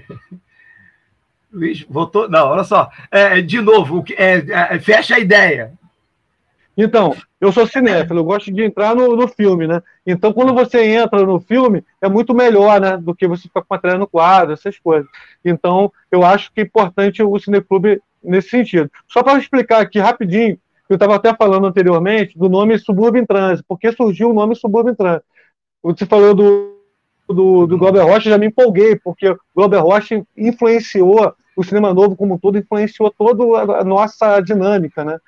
[LAUGHS] Luiz, voltou? Não, olha só. É, de novo, é, é, fecha a ideia. Então, eu sou cinéfilo, eu gosto de entrar no, no, filme, né? Então, quando você entra no filme, é muito melhor, né? Do que você ficar com a no quadro, essas coisas. Então, eu acho que é importante o Cineclube nesse sentido. Só para explicar aqui rapidinho, eu estava até falando anteriormente do nome Subúrbio em Trânsito, porque surgiu o nome Subúrbio em Trânsito. Você falou do do, do Glauber Rocha, já me empolguei, porque o Glauber Rocha influenciou o cinema novo como um todo, influenciou toda a nossa dinâmica, né?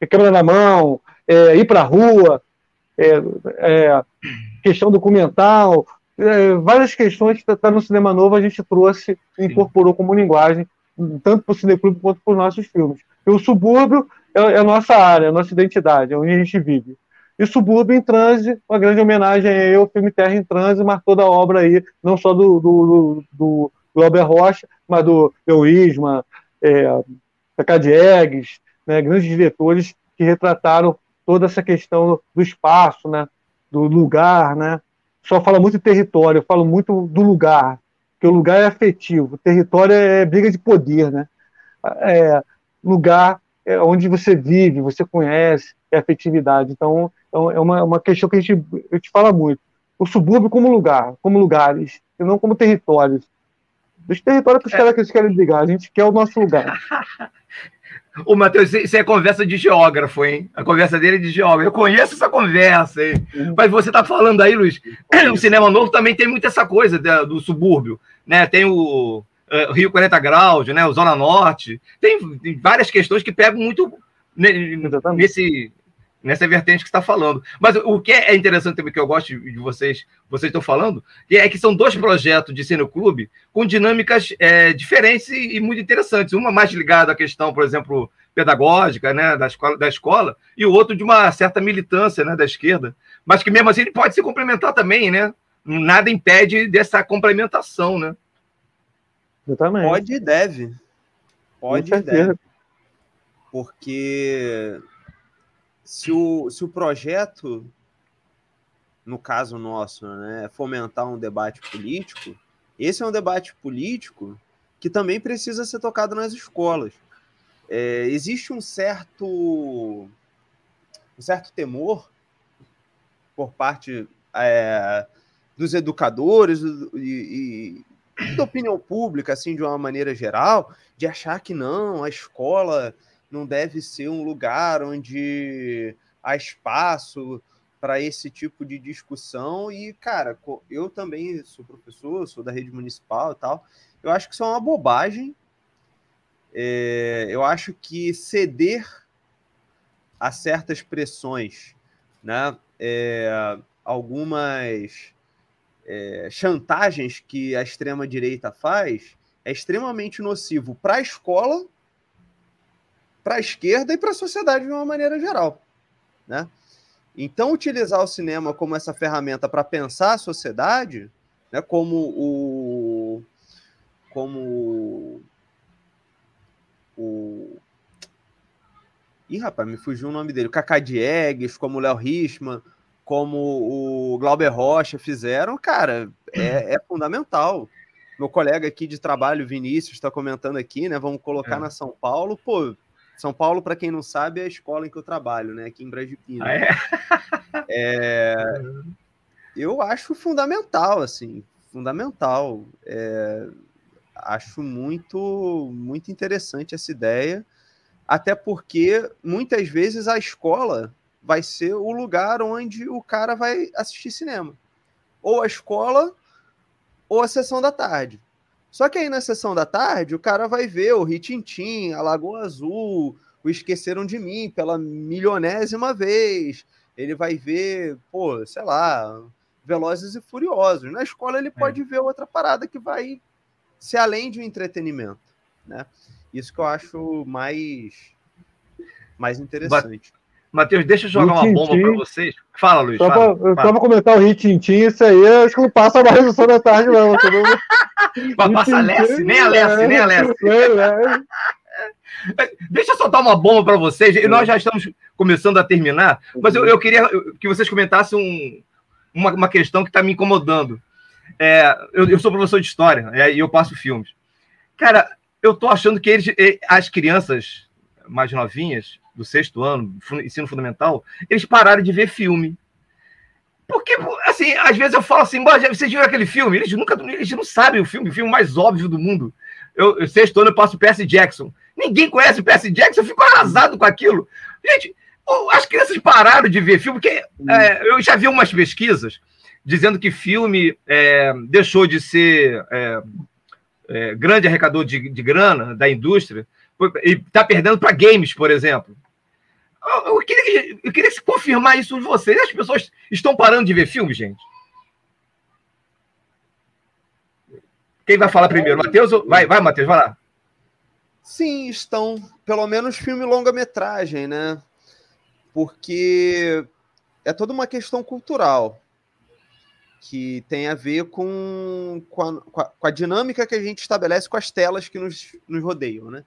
É, câmera na mão, é, ir para a rua, é, é, questão documental, é, várias questões que está no cinema novo a gente trouxe e incorporou como linguagem, tanto para o Cineclube quanto para os nossos filmes. E o subúrbio é, é a nossa área, a nossa identidade, é onde a gente vive. E Subúrbio em Transe, uma grande homenagem aí ao filme Terra em Transe, mas toda a obra aí, não só do, do, do, do Albert Rocha, mas do Euísma, é, da Eggs, né, grandes diretores que retrataram toda essa questão do espaço, né, do lugar, né? Só fala muito território, eu falo muito do lugar, que o lugar é afetivo, o território é briga de poder, né? É, lugar é onde você vive, você conhece, é afetividade. Então, então, é uma, uma questão que a gente, a gente fala muito. O subúrbio como lugar, como lugares, e não como territórios. Dos territórios que os é. caras que querem ligar, a gente quer o nosso lugar. [LAUGHS] Ô, Matheus, isso é conversa de geógrafo, hein? A conversa dele é de geógrafo. Eu conheço essa conversa, hein? Uhum. Mas você está falando aí, Luiz, [CLEARS THROAT] o cinema novo também tem muito essa coisa do subúrbio, né? Tem o uh, Rio 40 Graus, né? O Zona Norte. Tem várias questões que pegam muito nesse, nessa vertente que está falando. Mas o que é interessante também, que eu gosto de vocês, vocês estão falando, é que são dois projetos de cineclube com dinâmicas é, diferentes e, e, muito interessantes. Uma mais ligada à questão, por exemplo, pedagógica, né, da escola, da escola, e o outro de uma certa militância, né, da esquerda. Mas que mesmo assim ele pode se complementar também, né? Nada impede dessa complementação, né? Exatamente. Pode e deve. Pode e deve. Porque se o, se o projeto, no caso nosso, né, é fomentar um debate político, esse é um debate político que também precisa ser tocado nas escolas. É, existe um certo, um certo temor por parte é, dos educadores e, e, da opinião pública, assim, de uma maneira geral, de achar que não, a escola não deve ser um lugar onde há espaço para esse tipo de discussão. E, cara, eu também sou professor, sou da rede municipal e tal. Eu acho que isso é uma bobagem. É, eu acho que ceder a certas pressões, né? É, algumas é, chantagens que a extrema-direita faz é extremamente nocivo para a escola para a esquerda e para a sociedade de uma maneira geral. Né? Então, utilizar o cinema como essa ferramenta para pensar a sociedade, né, como o. Como o. Ih, rapaz, me fugiu o nome dele. O Cacá Diegues, como o Léo Richman, como o Glauber Rocha fizeram, cara, é, é fundamental. Meu colega aqui de trabalho, Vinícius, está comentando aqui, né? Vamos colocar é. na São Paulo, pô, são Paulo, para quem não sabe, é a escola em que eu trabalho, né? Aqui em Brasília. Ah, é? [LAUGHS] é? eu acho fundamental, assim, fundamental. É, acho muito, muito interessante essa ideia, até porque muitas vezes a escola vai ser o lugar onde o cara vai assistir cinema. Ou a escola, ou a sessão da tarde. Só que aí na sessão da tarde, o cara vai ver o Ritintim, a Lagoa Azul, o Esqueceram de Mim pela milionésima vez. Ele vai ver, pô, sei lá, Velozes e Furiosos. Na escola ele é. pode ver outra parada que vai ser além de um entretenimento, né? Isso que eu acho mais mais interessante. Matheus, deixa eu jogar uma bomba para vocês. Fala, Luiz. Só fala, pra, fala. comentar o Ritintim, isso aí, acho que não passa mais no da tarde, não. Mas passa Lesse, nem a Lesse, nem a Lesse. [LAUGHS] Deixa eu soltar uma bomba para vocês. E nós já estamos começando a terminar, mas eu, eu queria que vocês comentassem um, uma, uma, questão que está me incomodando. É, eu, eu, sou professor de história é, e eu passo filmes. Cara, eu estou achando que eles, as crianças mais novinhas, do sexto ano, ensino fundamental, eles pararam de ver filme. Porque, assim, às vezes eu falo assim, vocês viram aquele filme? Eles nunca eles não sabem o filme, o filme mais óbvio do mundo. Eu, eu sexto ano eu passo Percy Jackson. Ninguém conhece Percy Jackson, eu fico arrasado com aquilo. Gente, as crianças pararam de ver filme, porque é, eu já vi umas pesquisas dizendo que filme é, deixou de ser é, é grande arrecador de, de grana da indústria e está perdendo para games, por exemplo. Eu, queria, eu queria confirmar isso de vocês. As pessoas estão parando de ver filme, gente? Quem vai falar primeiro? Matheus? Vai, vai, Matheus, vai lá. Sim, estão. Pelo menos filme longa-metragem, né? Porque é toda uma questão cultural que tem a ver com, com, a, com a dinâmica que a gente estabelece com as telas que nos, nos rodeiam, né?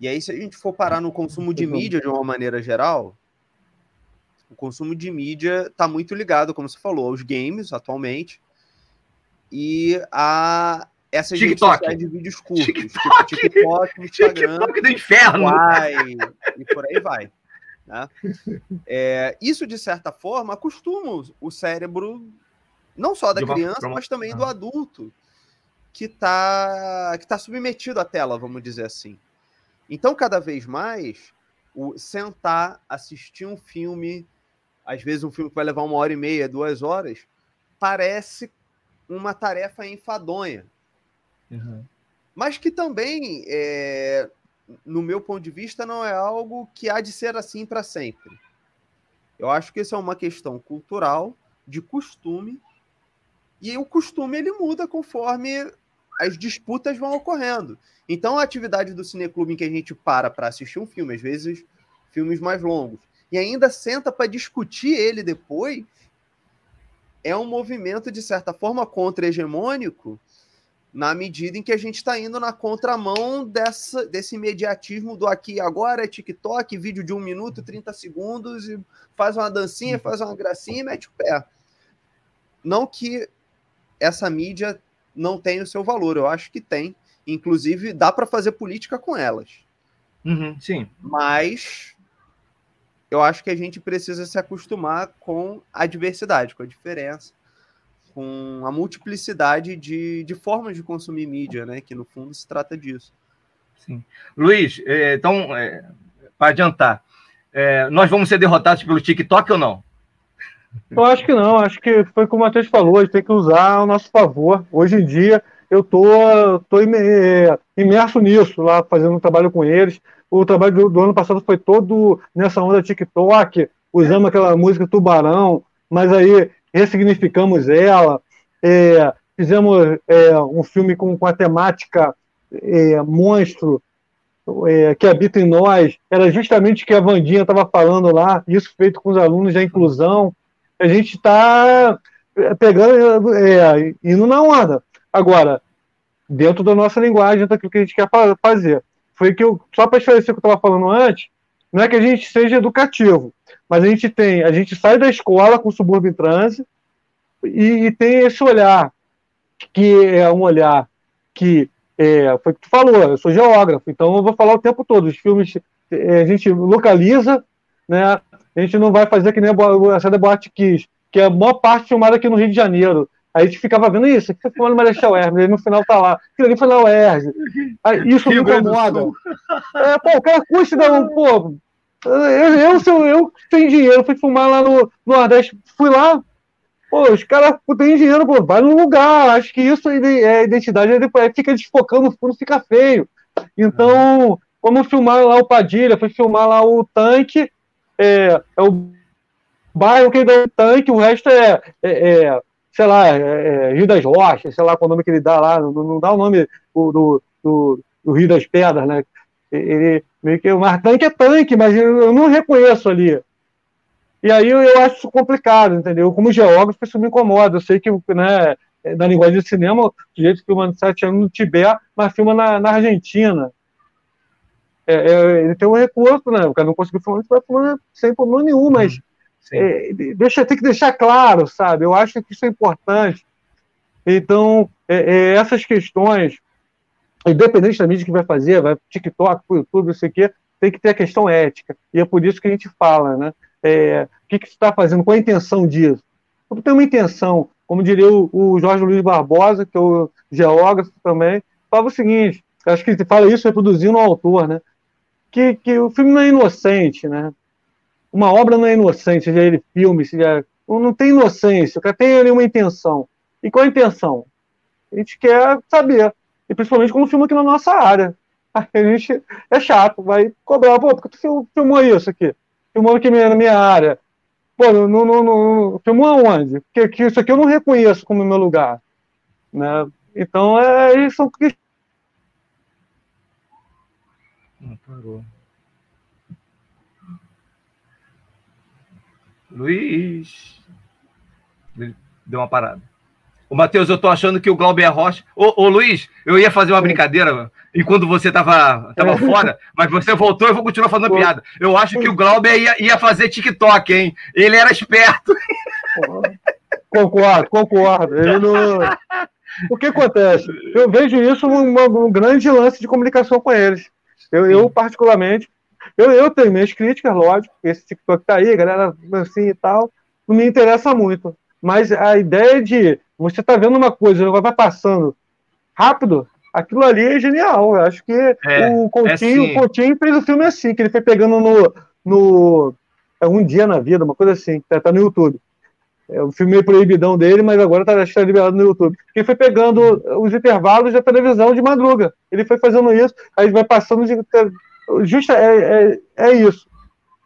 E aí, se a gente for parar no consumo de mídia de uma maneira geral, o consumo de mídia está muito ligado, como você falou, aos games atualmente e a essas TikTok. redes de vídeos curtos, TikTok, tipo TikTok, [LAUGHS] Instagram, TikTok do inferno, e por aí vai. Né? É, isso, de certa forma, acostuma o cérebro, não só da criança, mas também do adulto, que está que tá submetido à tela, vamos dizer assim. Então, cada vez mais, o sentar, assistir um filme, às vezes um filme que vai levar uma hora e meia, duas horas, parece uma tarefa enfadonha. Uhum. Mas que também, é, no meu ponto de vista, não é algo que há de ser assim para sempre. Eu acho que isso é uma questão cultural, de costume, e o costume ele muda conforme as disputas vão ocorrendo. Então, a atividade do cineclube em que a gente para para assistir um filme, às vezes filmes mais longos, e ainda senta para discutir ele depois, é um movimento, de certa forma, contra-hegemônico, na medida em que a gente está indo na contramão dessa, desse imediatismo do aqui e agora, TikTok, vídeo de um minuto, 30 segundos, e faz uma dancinha, faz uma gracinha e mete o pé. Não que essa mídia não tenha o seu valor, eu acho que tem. Inclusive, dá para fazer política com elas. Uhum, sim. Mas eu acho que a gente precisa se acostumar com a diversidade, com a diferença com a multiplicidade de, de formas de consumir mídia, né? Que no fundo se trata disso. Sim. Luiz, é, então, é, para adiantar, é, nós vamos ser derrotados pelo TikTok ou não? Eu acho que não, acho que foi como o Matheus falou, a gente tem que usar ao nosso favor. Hoje em dia, eu tô, tô imerso nisso, lá fazendo um trabalho com eles. O trabalho do, do ano passado foi todo nessa onda TikTok, usando aquela música Tubarão, mas aí ressignificamos ela, é, fizemos é, um filme com, com a temática é, monstro é, que habita em nós, era justamente o que a Vandinha estava falando lá, isso feito com os alunos da inclusão. A gente está pegando, é, indo na onda. Agora, dentro da nossa linguagem, daquilo que a gente quer fazer. Foi que eu, só para esclarecer o que eu estava falando antes, não é que a gente seja educativo, mas a gente tem, a gente sai da escola com o subúrbio em transe e, e tem esse olhar, que é um olhar que é, foi o que tu falou, eu sou geógrafo, então eu vou falar o tempo todo. Os filmes é, a gente localiza, né? A gente não vai fazer que nem a série Boate Kiss, que é a maior parte filmada aqui no Rio de Janeiro. Aí a gente ficava vendo isso, aqui foi filmando Marechal Hermes, aí no final tá lá, aquilo ali foi na UERJ. Isso me incomoda. É, pô, o cara custa dar um, pô, eu, eu, eu, eu tenho dinheiro, fui filmar lá no, no Nordeste, fui lá, pô, os caras têm dinheiro, pô, vai no lugar, acho que isso é identidade, depois fica desfocando no fundo, fica feio. Então, vamos filmar lá o Padilha, foi filmar lá o tanque, é, é o bairro que dá o tanque, o resto é, é, é sei lá, é, é, Rio das Rochas, sei lá qual nome que ele dá lá, não, não dá o nome do, do, do Rio das Pedras, né? Ele meio que o tanque é tanque, mas eu não reconheço ali. E aí eu acho isso complicado, entendeu? Como geógrafo, isso me incomoda. Eu sei que, né, na linguagem do cinema, o sujeito filma sete anos no Tibete, mas filma na, na Argentina. É, é, ele tem um recurso, né? O cara não conseguiu filmar, vai filmar sem problema nenhum, mas é, deixa, tem que deixar claro, sabe? Eu acho que isso é importante. Então, é, é, essas questões independente da mídia que vai fazer, vai TikTok, YouTube, não sei o quê, tem que ter a questão ética. E é por isso que a gente fala, né? É, o que, que você está fazendo? Qual a intenção disso? Tem uma intenção, como diria o, o, Jorge Luiz Barbosa, que é o geógrafo também, fala o seguinte, acho que ele fala isso reproduzindo o autor, né? Que, que o filme não é inocente, né? Uma obra não é inocente, seja ele filme, seja... Não tem inocência, o cara tem ali uma intenção. E qual a intenção? A gente quer saber e principalmente quando filma aqui na nossa área. [LAUGHS] a gente é chato, vai cobrar, pô, porque tu filmou isso aqui? Filmou aqui na minha área. Pô, não, não, não, filmou aonde? Porque isso aqui eu não reconheço como meu lugar. Né? Então, é isso que. Não parou. Luiz. Deu uma parada. O Matheus, eu tô achando que o Glauber Rocha. Ô, ô Luiz, eu ia fazer uma brincadeira enquanto você tava, tava fora, mas você voltou eu vou continuar fazendo piada. Eu acho que o Glauber ia, ia fazer TikTok, hein? Ele era esperto. Concordo, concordo. Ele não... O que acontece? Eu vejo isso um, um grande lance de comunicação com eles. Eu, eu particularmente, eu, eu tenho minhas críticas, lógico, esse TikTok tá aí, galera assim e tal, não me interessa muito. Mas a ideia de você está vendo uma coisa, vai passando rápido, aquilo ali é genial. Eu acho que é, o, Coutinho, é o Coutinho fez o filme assim, que ele foi pegando no, no é um dia na vida, uma coisa assim, tá, tá no YouTube. É o filme meio proibidão dele, mas agora tá, acho que tá liberado no YouTube. Ele foi pegando os intervalos da televisão de madruga. Ele foi fazendo isso, aí vai passando de. Justa, é, é, é isso.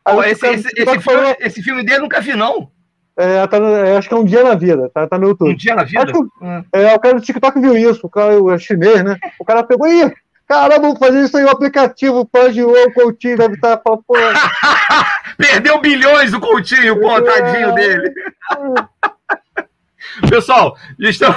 Pô, esse, esse, esse, filme, esse filme dele eu nunca vi, não. É, tá é, acho que é um dia na vida, tá, tá no YouTube. Um dia na vida? Que, hum. é, o cara do TikTok viu isso, o cara o chinês, né? O cara pegou, ih, caramba, vou fazer isso aí, o aplicativo plagiou o Coutinho, deve estar tá falando, [LAUGHS] pô. Perdeu bilhões o Coutinho, pô, tadinho dele. [LAUGHS] Pessoal, [LAUGHS] estamos,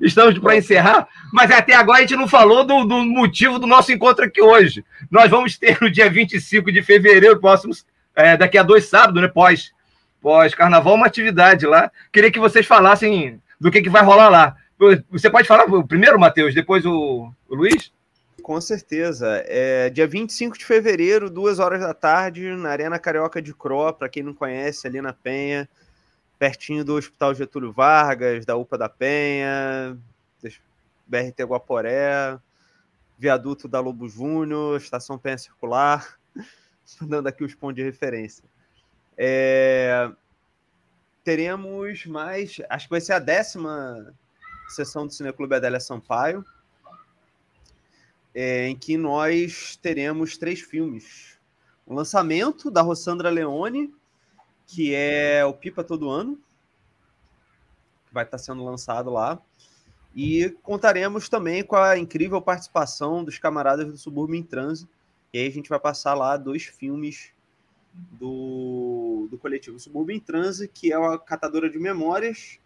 estamos para encerrar, mas até agora a gente não falou do, do, motivo do nosso encontro aqui hoje. Nós vamos ter no dia 25 de fevereiro, próximos, é, daqui a dois sábados, né? Pós, pós carnaval, uma atividade lá. Queria que vocês falassem do que, que vai rolar lá. Você pode falar primeiro, Matheus, depois o, o Luiz? Com certeza. É dia 25 de fevereiro, duas horas da tarde, na Arena Carioca de Cro, para quem não conhece, ali na Penha pertinho do Hospital Getúlio Vargas, da UPA da Penha, BRT Guaporé, viaduto da Lobo Júnior, Estação Penha Circular, [LAUGHS] dando aqui os pontos de referência. É... Teremos mais, acho que vai ser a décima sessão do Cineclube Adélia Sampaio, é, em que nós teremos três filmes. O lançamento da Rossandra Leone, que é o Pipa Todo Ano, que vai estar sendo lançado lá. E contaremos também com a incrível participação dos camaradas do Subúrbio em Trânsito. E aí a gente vai passar lá dois filmes do, do coletivo Subúrbio em Trânsito, que é a Catadora de Memórias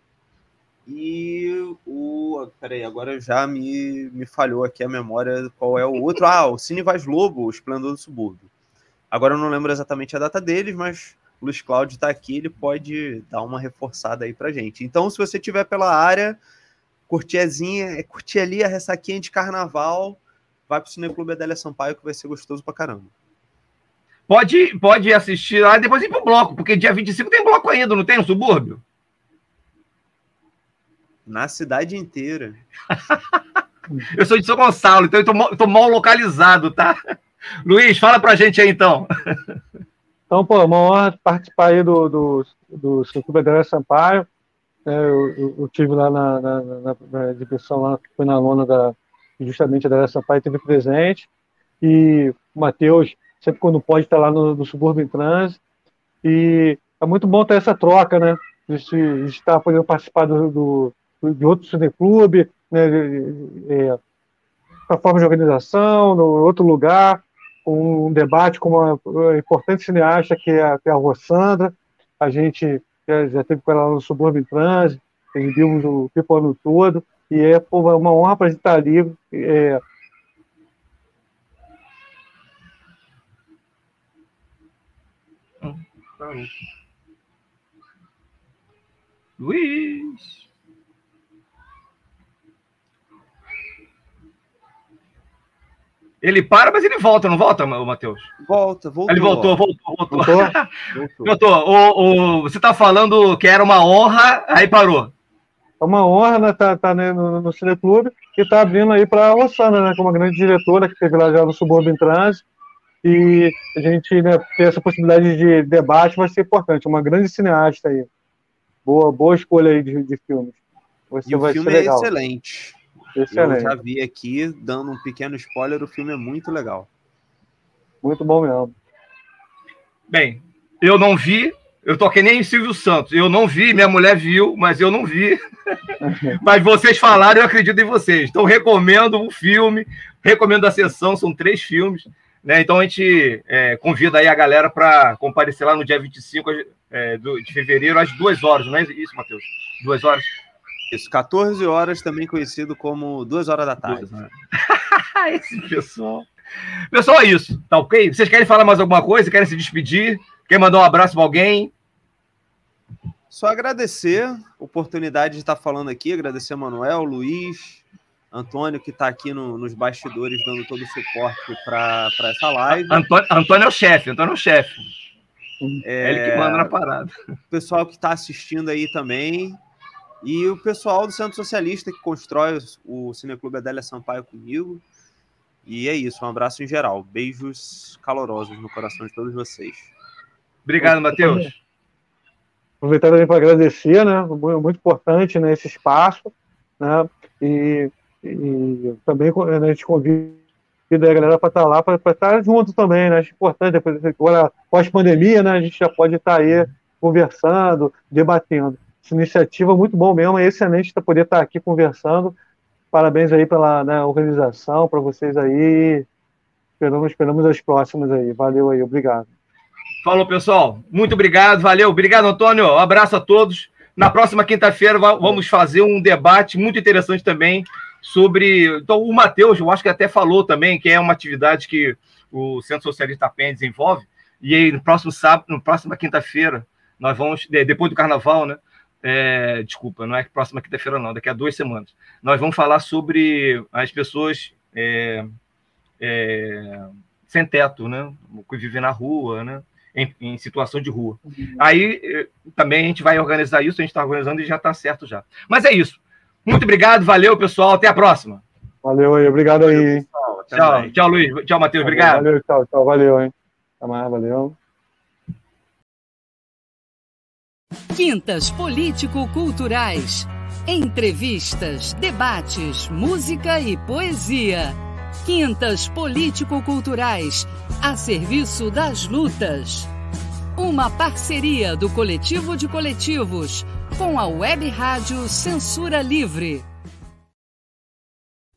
e o. Peraí, agora já me, me falhou aqui a memória qual é o outro. Ah, o Cine Vaz Lobo, o Esplendor do Subúrbio. Agora eu não lembro exatamente a data deles, mas o Luiz Cláudio está aqui, ele pode dar uma reforçada aí pra gente. Então, se você tiver pela área, curtiazinha, é curtir ali a ressaquinha de carnaval, vai pro Cineclube Adélia Sampaio que vai ser gostoso pra caramba. Pode, pode assistir lá e depois ir pro bloco, porque dia 25 tem bloco ainda, não tem no subúrbio? Na cidade inteira. [LAUGHS] eu sou de São Gonçalo, então eu tô, mal, tô mal localizado, tá? Luiz, fala pra gente aí então. Então, pô, uma honra participar aí do, do, do Circuito Adélia Sampaio. É, eu, eu, eu, tive lá na, na, na, na direção, lá, foi na lona da, justamente a Adélia Sampaio, teve presente. E o Matheus, sempre quando pode, está lá no, no Subúrbio em Trânsito. E é muito bom ter essa troca, né? De, de estar podendo participar do, do, de outro cineclube, né? É, forma de organização, no outro lugar um debate com uma importante cineasta que é, a, que é a Rossandra. A gente já, já teve com ela no Subúrbio em Trânsito, vimos o tempo ano todo, e é pô, uma honra para a gente estar ali. É... Luiz! Ele para, mas ele volta, não volta, Matheus? Volta, voltou. Ele voltou, voltou, voltou. Voltou? voltou. [LAUGHS] O, o, você está falando que era uma honra, aí parou. É uma honra, né? Tá, tá né, no, no Cineclube e tá abrindo aí para a Rossana, né? Como uma grande diretora que teve lá já no Subúrbio em Trânsito. E a gente né, ter essa possibilidade de debate vai ser importante. Uma grande cineasta aí. Boa, boa escolha aí de, de filmes. Você e o filme é excelente. Excelente. Eu já vi aqui, dando um pequeno spoiler, o filme é muito legal. Muito bom mesmo. Bem, eu não vi, eu tô que nem Silvio Santos. Eu não vi, minha mulher viu, mas eu não vi. [LAUGHS] mas vocês falaram, eu acredito em vocês. Então, recomendo o filme, recomendo a sessão, são três filmes. Né? Então, a gente é, convida aí a galera para comparecer lá no dia 25 é, de fevereiro, às duas horas, não é isso, Matheus? Duas horas? Isso, 14 horas, também conhecido como 2 horas da tarde. [LAUGHS] Esse [LAUGHS] pessoal. Pessoal, é isso, tá ok? Vocês querem falar mais alguma coisa? Querem se despedir? Quer mandar um abraço para alguém? Só agradecer a oportunidade de estar falando aqui, agradecer a Manuel, Luiz, Antônio, que está aqui no, nos bastidores dando todo o suporte para essa live. Antônio, Antônio é o chefe, Antônio é o chefe. É, ele que manda na parada. O pessoal que está assistindo aí também, e o pessoal do Centro Socialista que constrói o Cineclube Adélia Sampaio comigo. E é isso, um abraço em geral. Beijos calorosos no coração de todos vocês. Obrigado, Matheus. Aproveitar também para agradecer, né? Muito importante né, esse espaço, né? E, e também né, a gente convida a galera para estar lá, para estar junto também, né? Acho importante, depois, agora, pós-pandemia, né? A gente já pode estar aí conversando, debatendo essa iniciativa muito bom mesmo, é excelente poder estar aqui conversando. Parabéns aí pela né, organização, para vocês aí. Esperamos, esperamos as próximas aí. Valeu aí, obrigado. Falou, pessoal. Muito obrigado, valeu. Obrigado, Antônio. Um abraço a todos. Na próxima quinta-feira vamos fazer um debate muito interessante também sobre. Então, o Matheus, eu acho que até falou também que é uma atividade que o Centro Socialista PEN desenvolve. E aí, no próximo sábado, na próxima quinta-feira, nós vamos, depois do carnaval, né? É, desculpa, não é próxima quinta-feira, não, daqui a duas semanas. Nós vamos falar sobre as pessoas é, é, sem teto, né? Que vivem na rua, né? Em, em situação de rua. Uhum. Aí eh, também a gente vai organizar isso, a gente está organizando e já está certo já. Mas é isso. Muito obrigado, valeu, pessoal. Até a próxima. Valeu aí, obrigado aí. Tchau, tchau, Luiz. Tchau, Matheus. Obrigado. Valeu, tchau, tchau. Valeu, hein? Até mais, valeu. Quintas Político-Culturais. Entrevistas, debates, música e poesia. Quintas Político-Culturais, a serviço das lutas. Uma parceria do Coletivo de Coletivos com a Web Rádio Censura Livre.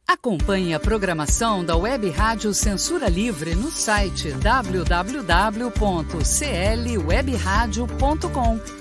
Acompanhe a programação da Web Rádio Censura Livre no site www.clwebradio.com,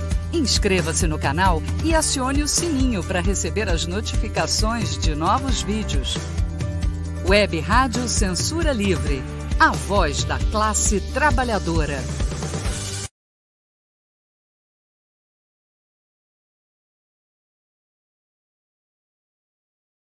Inscreva-se no canal e acione o sininho para receber as notificações de novos vídeos. Web Rádio Censura Livre. A voz da classe trabalhadora.